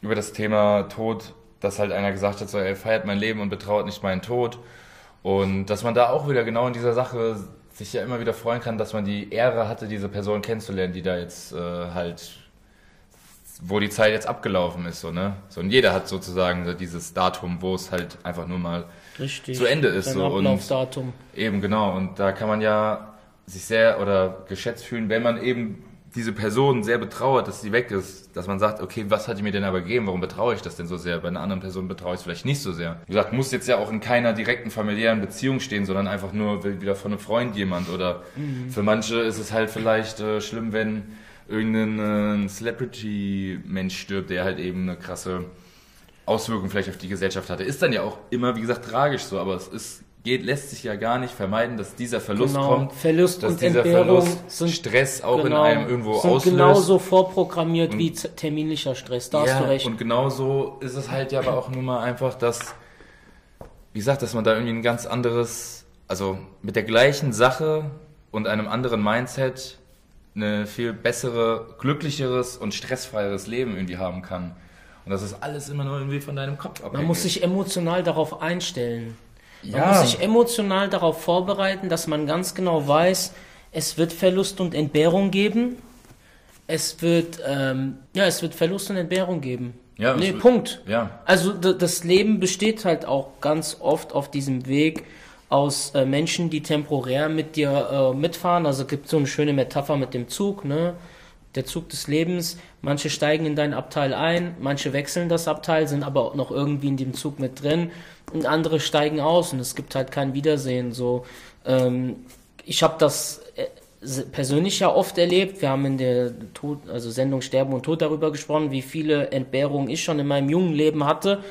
über das Thema Tod, dass halt einer gesagt hat, so, er feiert mein Leben und betrauert nicht meinen Tod. Und dass man da auch wieder genau in dieser Sache sich ja immer wieder freuen kann, dass man die Ehre hatte, diese Person kennenzulernen, die da jetzt äh, halt, wo die Zeit jetzt abgelaufen ist, so, ne? So, und jeder hat sozusagen so dieses Datum, wo es halt einfach nur mal Richtig. zu Ende ist. So. Und Ablaufdatum. Eben, genau. Und da kann man ja sich sehr oder geschätzt fühlen, wenn man eben diese Person sehr betrauert, dass sie weg ist, dass man sagt, okay, was hat die mir denn aber gegeben? Warum betraue ich das denn so sehr? Bei einer anderen Person betraue ich es vielleicht nicht so sehr. Wie gesagt, muss jetzt ja auch in keiner direkten familiären Beziehung stehen, sondern einfach nur wieder von einem Freund jemand. Oder für manche ist es halt vielleicht äh, schlimm, wenn irgendein äh, Celebrity-Mensch stirbt, der halt eben eine krasse Auswirkung vielleicht auf die Gesellschaft hatte. Ist dann ja auch immer, wie gesagt, tragisch so, aber es ist, geht, lässt sich ja gar nicht vermeiden, dass dieser Verlust Genau. kommt. Verlust dass und dieser Entbehrung Verlust sind Stress auch genau, in einem irgendwo sind auslöst. genauso vorprogrammiert wie z- terminlicher Stress. Da hast du recht. Und genauso ist es halt ja aber auch nun mal einfach, dass, wie gesagt, dass man da irgendwie ein ganz anderes, also mit der gleichen Sache und einem anderen Mindset eine viel bessere, glücklicheres und stressfreieres Leben irgendwie haben kann. Und das ist alles immer nur irgendwie von deinem Kopf abhängig. Man muss sich emotional darauf einstellen. Man Ja. muss sich emotional darauf vorbereiten, dass man ganz genau weiß, es wird Verlust und Entbehrung geben. Es wird, ähm, ja, es wird Verlust und Entbehrung geben. Ja, nee, Punkt. ja. Also das Leben besteht halt auch ganz oft auf diesem Weg aus äh, Menschen, die temporär mit dir äh, mitfahren. Also gibt so eine schöne Metapher mit dem Zug, ne? Der Zug des Lebens. Manche steigen in dein Abteil ein, manche wechseln das Abteil, sind aber auch noch irgendwie in dem Zug mit drin und andere steigen aus und es gibt halt kein Wiedersehen. So, ähm, ich habe das äh, persönlich ja oft erlebt. Wir haben in der Tod, also Sendung Sterben und Tod darüber gesprochen, wie viele Entbehrungen ich schon in meinem jungen Leben hatte.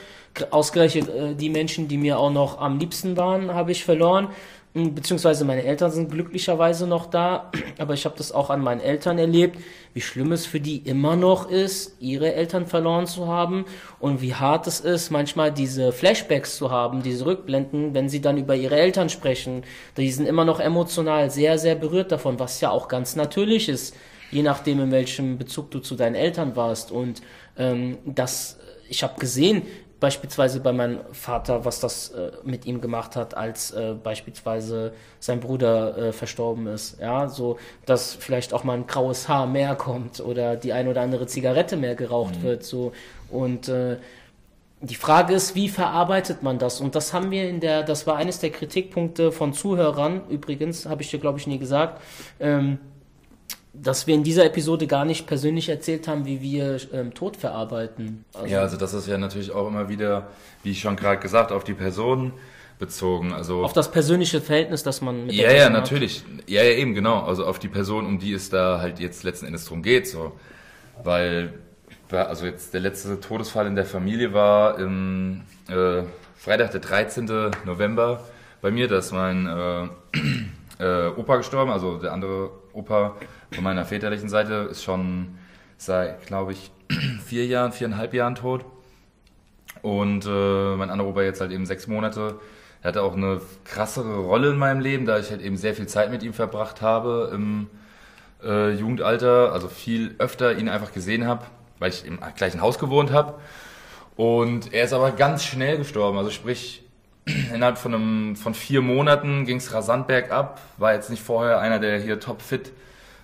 Ausgerechnet äh, die Menschen, die mir auch noch am liebsten waren, habe ich verloren. Mm, Beziehungsweise meine Eltern sind glücklicherweise noch da, aber ich habe das auch an meinen Eltern erlebt, wie schlimm es für die immer noch ist, ihre Eltern verloren zu haben und wie hart es ist, manchmal diese Flashbacks zu haben, diese Rückblenden, wenn sie dann über ihre Eltern sprechen. Die sind immer noch emotional sehr, sehr berührt davon, was ja auch ganz natürlich ist, je nachdem, in welchem Bezug du zu deinen Eltern warst. Und ähm, das, ich habe gesehen, beispielsweise bei meinem Vater, was das äh, mit ihm gemacht hat, als äh, beispielsweise sein Bruder äh, verstorben ist. Ja, so, dass vielleicht auch mal ein graues Haar mehr kommt oder die ein oder andere Zigarette mehr geraucht wird. So und äh, die Frage ist, wie verarbeitet man das? Und das haben wir in der, das war eines der Kritikpunkte von Zuhörern, übrigens, habe ich dir, glaube ich, nie gesagt, ähm, dass wir in dieser Episode gar nicht persönlich erzählt haben, wie wir ähm, Tod verarbeiten. Also, Ja, also das ist ja natürlich auch immer wieder, wie ich schon gerade gesagt, auf die Person bezogen. Also Auf das persönliche Verhältnis, das man mit Ja, der ja, hat. natürlich. Ja, ja, eben, genau. Also auf die Person, um die es da halt jetzt letzten Endes drum geht, so. Weil, ja, also jetzt der letzte Todesfall in der Familie war im äh, Freitag, der 13. November bei mir. Da ist mein äh, äh, Opa gestorben, also der andere Opa von meiner väterlichen Seite ist schon seit, glaube ich, vier Jahren, viereinhalb Jahren tot. Und äh, mein anderer Opa jetzt halt eben sechs Monate. Er hatte auch eine krassere Rolle in meinem Leben, da ich halt eben sehr viel Zeit mit ihm verbracht habe im äh, Jugendalter, also viel öfter ihn einfach gesehen habe, weil ich im gleichen Haus gewohnt habe. Und er ist aber ganz schnell gestorben, also sprich innerhalb von, einem, von vier Monaten ging es rasant bergab, war jetzt nicht vorher einer, der hier topfit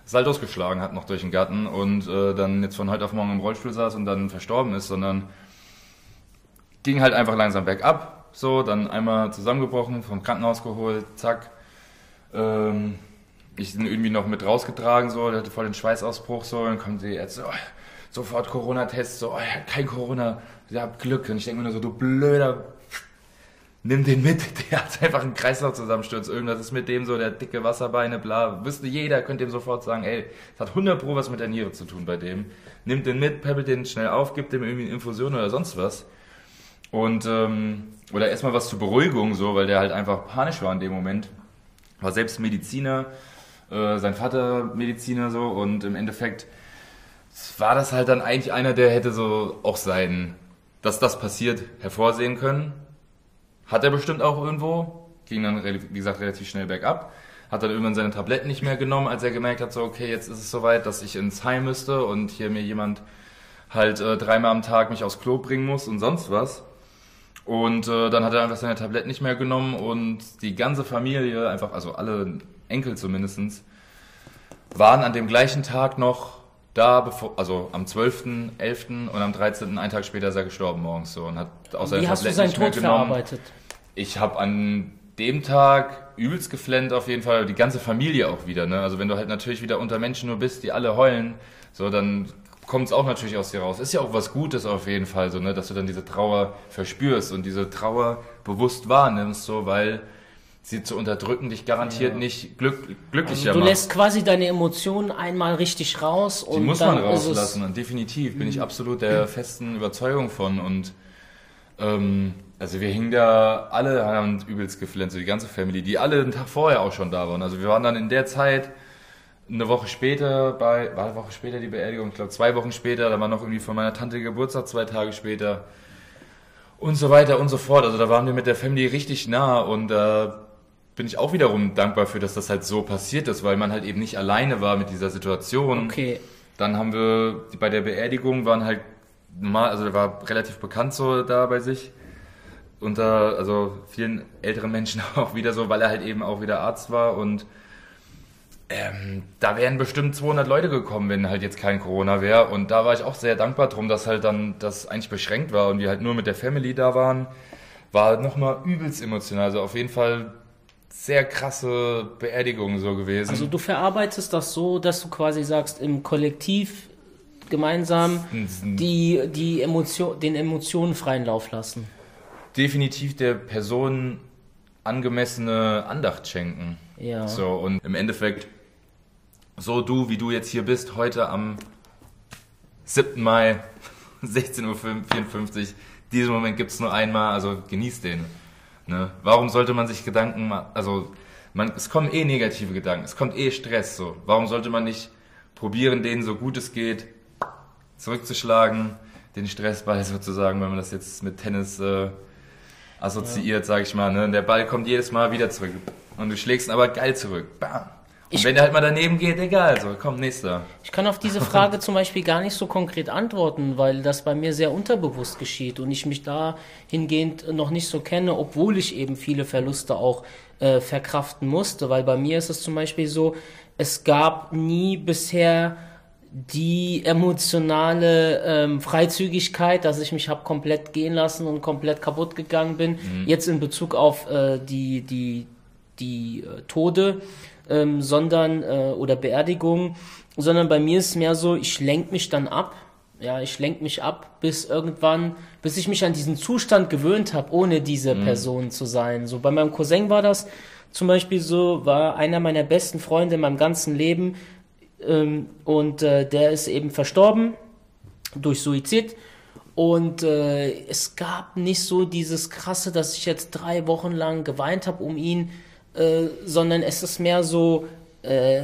Saltos geschlagen hat noch durch den Garten und äh, dann jetzt von heute auf morgen im Rollstuhl saß und dann verstorben ist, sondern ging halt einfach langsam bergab, so, dann einmal zusammengebrochen, vom Krankenhaus geholt, zack. Ähm, ich bin irgendwie noch mit rausgetragen, so, der hatte voll den Schweißausbruch, so, dann kommt die Ärzte, oh, sofort Corona-Test, so, oh, kein Corona, ihr habt Glück. Und ich denke mir nur so, du blöder, nimm den mit, der hat einfach einen Kreislaufzusammensturz, irgendwas ist mit dem so, der dicke Wasserbeine, bla, wüsste jeder, könnte ihm sofort sagen, ey, es hat 100 pro was mit der Niere zu tun bei dem. Nimmt den mit, peppelt den schnell auf, gibt dem irgendwie eine Infusion oder sonst was. Und, ähm, oder erstmal was zur Beruhigung, so, weil der halt einfach panisch war in dem Moment. War selbst Mediziner, äh, sein Vater Mediziner so und im Endeffekt war das halt dann eigentlich einer, der hätte so auch sein, dass das passiert, hervorsehen können. Hat er bestimmt auch irgendwo, ging dann, wie gesagt, relativ schnell bergab. Hat dann irgendwann seine Tabletten nicht mehr genommen, als er gemerkt hat, so, okay, jetzt ist es soweit, dass ich ins Heim müsste und hier mir jemand halt äh, dreimal am Tag mich aufs Klo bringen muss und sonst was. Und äh, dann hat er einfach seine Tabletten nicht mehr genommen und die ganze Familie, einfach, also alle Enkel zumindestens, waren an dem gleichen Tag noch da, bevor, also am 12.11. und am 13. einen Tag später ist er gestorben morgens so und hat auch seine Wie hast du Tabletten seinen nicht mehr Tod genommen. verarbeitet? Ich habe an dem Tag übelst geflennt auf jeden Fall, die ganze Familie auch wieder. Ne? Also wenn du halt natürlich wieder unter Menschen nur bist, die alle heulen, so dann kommt es auch natürlich aus dir raus. Ist ja auch was Gutes auf jeden Fall, so ne, dass du dann diese Trauer verspürst und diese Trauer bewusst wahrnimmst, so weil sie zu unterdrücken dich garantiert Ja. nicht glück, glücklicher Also du macht. lässt quasi deine Emotionen einmal richtig raus Die und muss dann man Mhm. rauslassen und definitiv bin ich absolut der festen Überzeugung von und ähm, also wir hingen da alle haben übelst geflennt, so die ganze Family, die alle einen Tag vorher auch schon da waren. Also wir waren dann in der Zeit eine Woche später bei, war eine Woche später die Beerdigung, ich glaube zwei Wochen später, da war noch irgendwie von meiner Tante Geburtstag, zwei Tage später und so weiter und so fort. Also da waren wir mit der Family richtig nah und da bin ich auch wiederum dankbar für, dass das halt so passiert ist, weil man halt eben nicht alleine war mit dieser Situation. Okay. Dann haben wir bei der Beerdigung waren halt normal, also der war relativ bekannt so da bei sich. Unter also vielen älteren Menschen auch wieder so, weil er halt eben auch wieder Arzt war und ähm, da wären bestimmt 200 Leute gekommen, wenn halt jetzt kein Corona wäre. Und da war ich auch sehr dankbar drum, dass halt dann das eigentlich beschränkt war und wir halt nur mit der Family da waren. War nochmal übelst emotional. Also auf jeden Fall sehr krasse Beerdigung so gewesen. Also du verarbeitest das so, dass du quasi sagst, im Kollektiv gemeinsam die, die Emotion, den Emotionen freien Lauf lassen. definitiv der Person angemessene Andacht schenken. Ja. So, und im Endeffekt, so du, wie du jetzt hier bist, heute am 7. Mai, 16.54 Uhr, diesen Moment gibt es nur einmal, also genieß den. Ne? Warum sollte man sich Gedanken machen, also man, es kommen eh negative Gedanken, es kommt eh Stress, so. Warum sollte man nicht probieren, den so gut es geht zurückzuschlagen, den Stressball sozusagen, wenn man das jetzt mit Tennis äh, assoziiert, sag ich mal. Ne? Der Ball kommt jedes Mal wieder zurück. Und du schlägst ihn aber geil zurück. Bam. Ich- wenn der halt mal daneben geht, egal. So, komm, nächster. Ich kann auf diese Frage zum Beispiel gar nicht so konkret antworten, weil das bei mir sehr unterbewusst geschieht und ich mich dahingehend noch nicht so kenne, obwohl ich eben viele Verluste auch äh, verkraften musste. Weil bei mir ist es zum Beispiel so, es gab nie bisher die emotionale ähm, Freizügigkeit, dass ich mich hab komplett gehen lassen und komplett kaputt gegangen bin. Jetzt in Bezug auf äh, die die die äh, Tode, ähm, sondern äh, oder Beerdigungen, sondern bei mir ist es mehr so, ich lenke mich dann ab. Ja, ich lenke mich ab, bis irgendwann, bis ich mich an diesen Zustand gewöhnt habe, ohne diese Person zu sein. So bei meinem Cousin war das zum Beispiel so, war einer meiner besten Freunde in meinem ganzen Leben ähm, und äh, der ist eben verstorben durch Suizid. Und äh, es gab nicht so dieses krasse, dass ich jetzt drei Wochen lang geweint habe um ihn, äh, sondern es ist mehr so äh,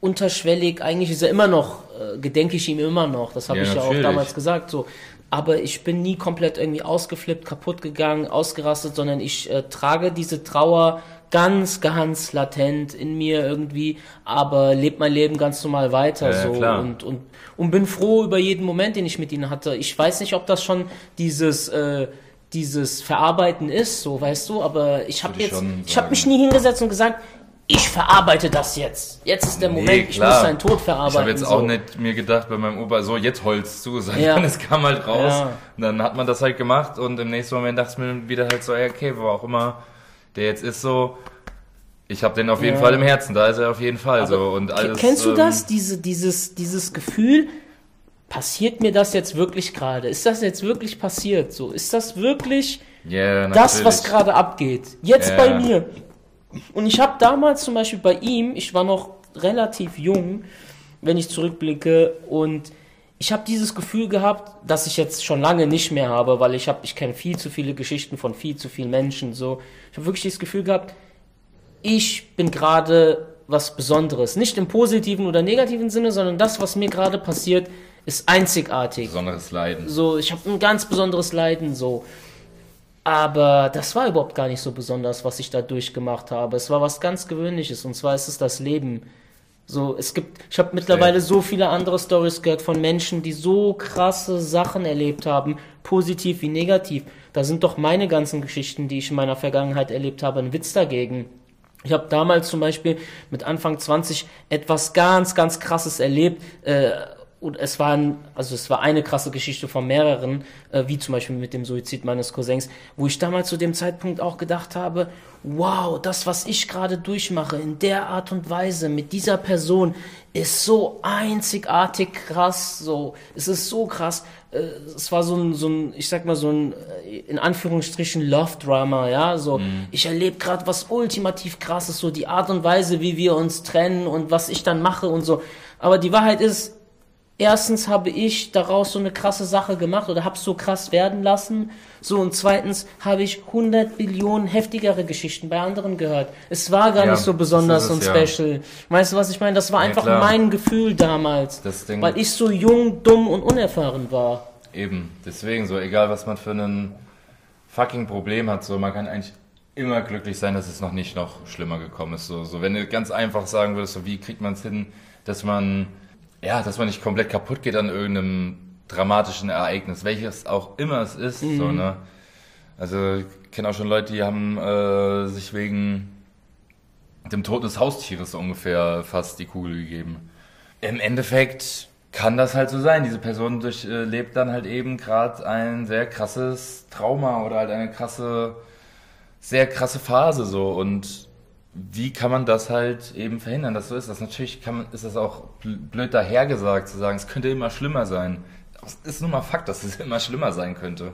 unterschwellig. Eigentlich ist er immer noch, äh, gedenke ich ihm immer noch. Das habe Ja, ich ja auch natürlich. damals gesagt. So. Aber ich bin nie komplett irgendwie ausgeflippt, kaputt gegangen, ausgerastet, sondern ich äh, trage diese Trauer ganz, ganz latent in mir irgendwie, aber lebe mein Leben ganz normal weiter ja, so klar. und, und und bin froh über jeden Moment, den ich mit ihnen hatte. Ich weiß nicht, ob das schon dieses äh, dieses Verarbeiten ist, so weißt du, aber ich habe jetzt ich habe mich nie hingesetzt und gesagt, ich verarbeite das jetzt. Jetzt ist der Nee, Moment, ich muss seinen Tod verarbeiten. Ich habe jetzt so. auch nicht mir gedacht bei meinem Opa, so jetzt holst du, sondern Ja. es kam halt raus. Ja. Und dann hat man das halt gemacht und im nächsten Moment dachte ich mir wieder halt so, okay, wo auch immer der jetzt ist so, ich habe den auf jeden Ja. Fall im Herzen, da ist er auf jeden Fall so und alles. Kennst du ähm, das? Diese, dieses, dieses Gefühl, passiert mir das jetzt wirklich gerade? Ist das jetzt wirklich passiert? So, ist das wirklich Ja, das, was gerade abgeht? Jetzt Ja. bei mir. Und ich habe damals zum Beispiel bei ihm, ich war noch relativ jung, wenn ich zurückblicke, und ich habe dieses Gefühl gehabt, dass ich jetzt schon lange nicht mehr habe, weil ich habe, ich kenne viel zu viele Geschichten von viel zu vielen Menschen. So, ich habe wirklich dieses Gefühl gehabt, ich bin gerade was Besonderes, nicht im positiven oder negativen Sinne, sondern das, was mir gerade passiert, ist einzigartig. Besonderes Leiden. So, ich habe ein ganz besonderes Leiden. So, aber das war überhaupt gar nicht so besonders, was ich da durchgemacht habe. Es war was ganz Gewöhnliches und zwar ist es das Leben. So, es gibt, ich habe mittlerweile so viele andere Stories gehört von Menschen, die so krasse Sachen erlebt haben, positiv wie negativ. Da sind doch meine ganzen Geschichten, die ich in meiner Vergangenheit erlebt habe, ein Witz dagegen. Ich habe damals zum Beispiel mit Anfang 20 etwas ganz, ganz krasses erlebt. Äh, und es war, ein, also es war eine krasse Geschichte von mehreren, äh, wie zum Beispiel mit dem Suizid meines Cousins, wo ich damals zu dem Zeitpunkt auch gedacht habe, wow, das, was ich gerade durchmache, in der Art und Weise, mit dieser Person, ist so einzigartig krass, so, es ist so krass, äh, es war so ein, so ein, ich sag mal, so ein, äh, in Anführungsstrichen, Love-Drama, ja, so, mhm. ich erlebe gerade was ultimativ krasses, so die Art und Weise, wie wir uns trennen und was ich dann mache und so, aber die Wahrheit ist, erstens habe ich daraus so eine krasse Sache gemacht oder habe es so krass werden lassen. So und zweitens habe ich 100 Billionen heftigere Geschichten bei anderen gehört. Es war gar ja, nicht so besonders und special. Ja. Weißt du, was ich meine? Das war einfach ja, mein Gefühl damals, weil ich so jung, dumm und unerfahren war. Eben, deswegen so, egal was man für ein fucking Problem hat, so man kann eigentlich immer glücklich sein, dass es noch nicht noch schlimmer gekommen ist. So, so wenn du ganz einfach sagen würdest, so wie kriegt man es hin, dass man ja, dass man nicht komplett kaputt geht an irgendeinem dramatischen Ereignis, welches auch immer es ist. Mhm. So, ne? Also ich kenne auch schon Leute, die haben äh, sich wegen dem Tod des Haustieres so ungefähr fast die Kugel gegeben. Im Endeffekt kann das halt so sein. Diese Person durchlebt dann halt eben gerade ein sehr krasses Trauma oder halt eine krasse, sehr krasse Phase so und wie kann man das halt eben verhindern, dass so ist? Das natürlich kann man, ist das auch blöd dahergesagt zu sagen, es könnte immer schlimmer sein. Das ist nun mal Fakt, dass es immer schlimmer sein könnte.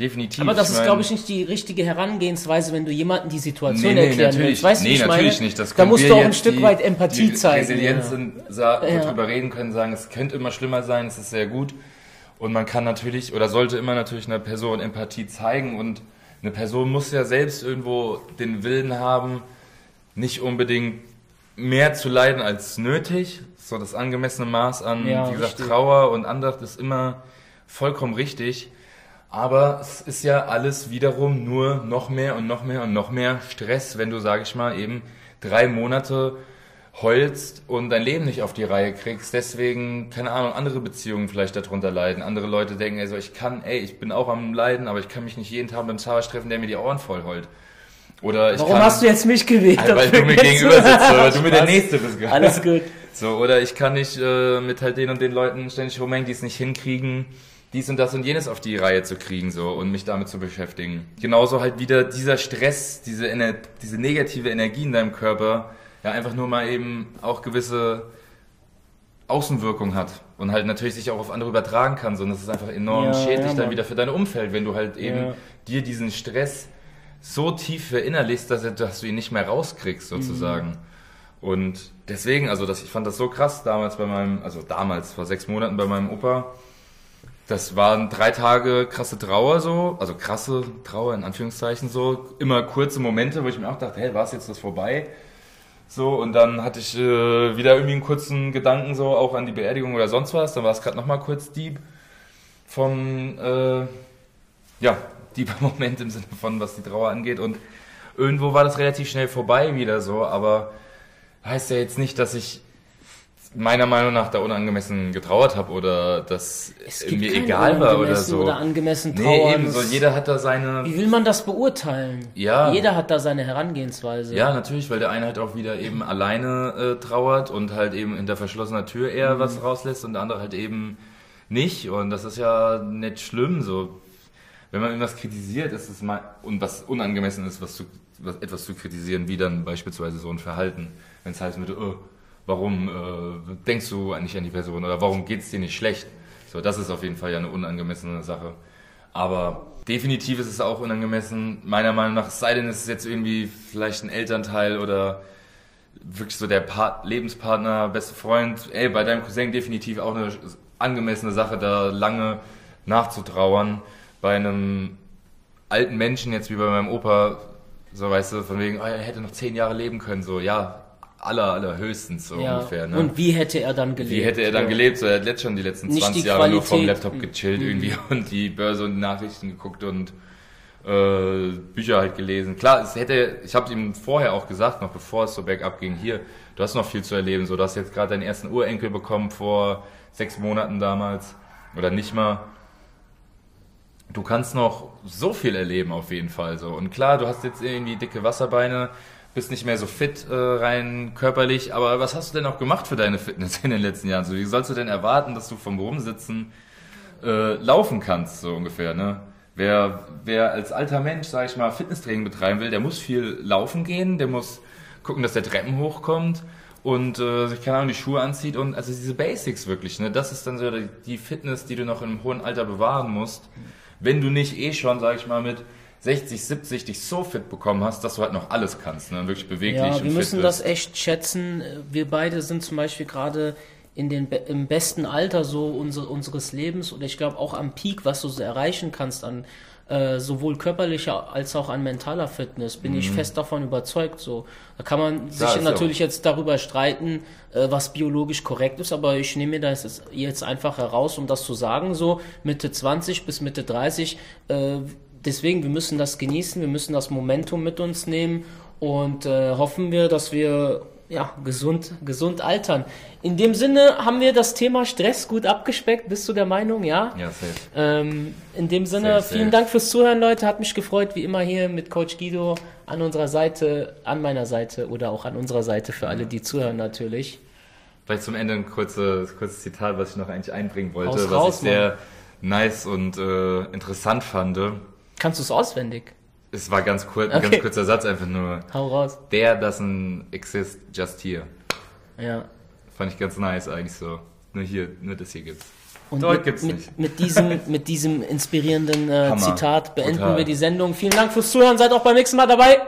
Definitiv. Aber das ich ist, glaube ich, nicht die richtige Herangehensweise, wenn du jemandem die Situation nee, nee, erklären willst. Weißt nee, natürlich meine? nicht. Das da musst du auch ein Stück die, weit Empathie die zeigen. Resilienz ja. ja. darüber reden können, sagen, es könnte immer schlimmer sein, es ist sehr gut. Und man kann natürlich oder sollte immer natürlich einer Person Empathie zeigen und eine Person muss ja selbst irgendwo den Willen haben, nicht unbedingt mehr zu leiden als nötig. So das angemessene Maß an, ja, wie gesagt, richtig. Trauer und Andacht ist immer vollkommen richtig. Aber es ist ja alles wiederum nur noch mehr und noch mehr und noch mehr Stress, wenn du, sag ich mal, eben drei Monate heulst und dein Leben nicht auf die Reihe kriegst. Deswegen, keine Ahnung, andere Beziehungen vielleicht darunter leiden. Andere Leute denken, also ich kann, ey, ich bin auch am Leiden, aber ich kann mich nicht jeden Tag mit dem Zahnarzt treffen, der mir die Ohren voll heult. Oder ich Warum kann, hast du jetzt mich gewählt? Weil du mir gegenüber sitzt, weil du mir der Nächste bist. Gerade. Alles gut. So, oder ich kann nicht äh, mit halt den und den Leuten ständig rumhängen, die es nicht hinkriegen, dies und das und jenes auf die Reihe zu kriegen so und mich damit zu beschäftigen. Genauso halt wieder dieser Stress, diese, Ener diese negative Energie in deinem Körper, ja einfach nur mal eben auch gewisse Außenwirkung hat und halt natürlich sich auch auf andere übertragen kann, sondern das ist einfach enorm ja, schädlich ja, dann wieder für dein Umfeld, wenn du halt eben ja. dir diesen Stress so tief verinnerlichst, dass, dass du ihn nicht mehr rauskriegst, sozusagen. Mhm. Und deswegen, also das, ich fand das so krass damals bei meinem, also damals, vor sechs Monaten bei meinem Opa. Das waren drei Tage krasse Trauer so, also krasse Trauer in Anführungszeichen so, immer kurze Momente, wo ich mir auch dachte, hey, war es jetzt das vorbei? So, und dann hatte ich äh, wieder irgendwie einen kurzen Gedanken so, auch an die Beerdigung oder sonst was. Dann war es gerade nochmal kurz deep vom, äh, ja, deeper Moment im Sinne von, was die Trauer angeht. Und irgendwo war das relativ schnell vorbei wieder so, aber heißt ja jetzt nicht, dass ich meiner Meinung nach da unangemessen getrauert habe oder dass mir egal war oder so. Oder angemessen trauern. Nee, eben so, jeder hat da seine... Wie will man das beurteilen? Ja. Jeder hat da seine Herangehensweise. Ja, natürlich, weil der eine halt auch wieder eben alleine äh, trauert und halt eben hinter verschlossener Tür eher mhm. was rauslässt und der andere halt eben nicht und das ist ja nicht schlimm, so wenn man irgendwas kritisiert, ist es mal, und was unangemessen ist, was zu, was, etwas zu kritisieren, wie dann beispielsweise so ein Verhalten. Wenn es heißt, mit, oh, warum äh, denkst du eigentlich an die Person oder warum geht es dir nicht schlecht? So, das ist auf jeden Fall ja eine unangemessene Sache. Aber definitiv ist es auch unangemessen, meiner Meinung nach, es sei denn, es ist jetzt irgendwie vielleicht ein Elternteil oder wirklich so der Part, Lebenspartner, beste Freund. Ey, bei deinem Cousin definitiv auch eine angemessene Sache, da lange nachzutrauern. Bei einem alten Menschen, jetzt wie bei meinem Opa, so weißt du, von wegen, oh, er hätte noch zehn Jahre leben können, so, ja, aller, allerhöchstens so Ja. ungefähr. Ne? Und wie hätte er dann gelebt? Wie hätte er dann Ja. gelebt? So, er hat letzt schon die letzten Nicht 20 die Jahre nur vom. Laptop gechillt Mhm. irgendwie und die Börse und die Nachrichten geguckt und äh, Bücher halt gelesen. Klar, es hätte, ich habe ihm vorher auch gesagt, noch bevor es so bergab ging, hier, du hast noch viel zu erleben. So, du hast jetzt gerade deinen ersten Urenkel bekommen vor sechs Monaten damals oder nicht mal. Du kannst noch so viel erleben auf jeden Fall so. Und klar, du hast jetzt irgendwie dicke Wasserbeine, bist nicht mehr so fit äh, rein körperlich, aber was hast du denn auch gemacht für deine Fitness in den letzten Jahren? So, wie sollst du denn erwarten, dass du vom Rumsitzen äh, laufen kannst, so ungefähr, ne? Wer, wer als alter Mensch, sag ich mal, Fitnesstraining betreiben will, der muss viel laufen gehen, der muss gucken, dass der Treppen hochkommt und äh, sich keine Ahnung die Schuhe anzieht und also diese Basics wirklich, ne? Das ist dann so die Fitness, die du noch im hohen Alter bewahren musst, wenn du nicht eh schon, sag ich mal, mit 60, 70 dich so fit bekommen hast, dass du halt noch alles kannst, ne? Wirklich beweglich Ja, und wir müssen fit das bist. echt schätzen. Wir beide sind zum Beispiel gerade in den im besten Alter so unsere, unseres Lebens oder ich glaube auch am Peak, was du so erreichen kannst an äh, sowohl körperlicher als auch an mentaler Fitness, bin ich fest davon überzeugt. So, da kann man sich Mhm. ist natürlich jetzt darüber streiten, äh, was biologisch korrekt ist, aber ich nehme mir das jetzt- jetzt einfach heraus, um das zu sagen. So Mitte 20 bis Mitte 30. Äh, deswegen, wir müssen das genießen, wir müssen das Momentum mit uns nehmen und äh, hoffen wir, dass wir ja, gesund, gesund altern. In dem Sinne haben wir das Thema Stress gut abgespeckt. Bist du der Meinung? Ja. Ja, safe. Ähm, in dem Sinne, Safe, vielen safe. Dank fürs Zuhören, Leute. Hat mich gefreut, wie immer hier mit Coach Guido an unserer Seite, an meiner Seite oder auch an unserer Seite für alle, die zuhören natürlich. Vielleicht zum Ende ein kurzes, kurzes Zitat, was ich noch eigentlich einbringen wollte, Haus was raus, ich sehr nice und äh, interessant fand. Kannst du es auswendig? Es war ganz kurz, ein Okay. ganz kurzer Satz einfach nur. Hau raus. There doesn't exist just here. Ja. Fand ich ganz nice eigentlich so. Nur hier, nur das hier gibt's. Und Dort mit, gibt's mit, nicht. mit diesem, mit diesem inspirierenden äh. Zitat beenden Brutal. wir die Sendung. Vielen Dank fürs Zuhören. Seid auch beim nächsten Mal dabei.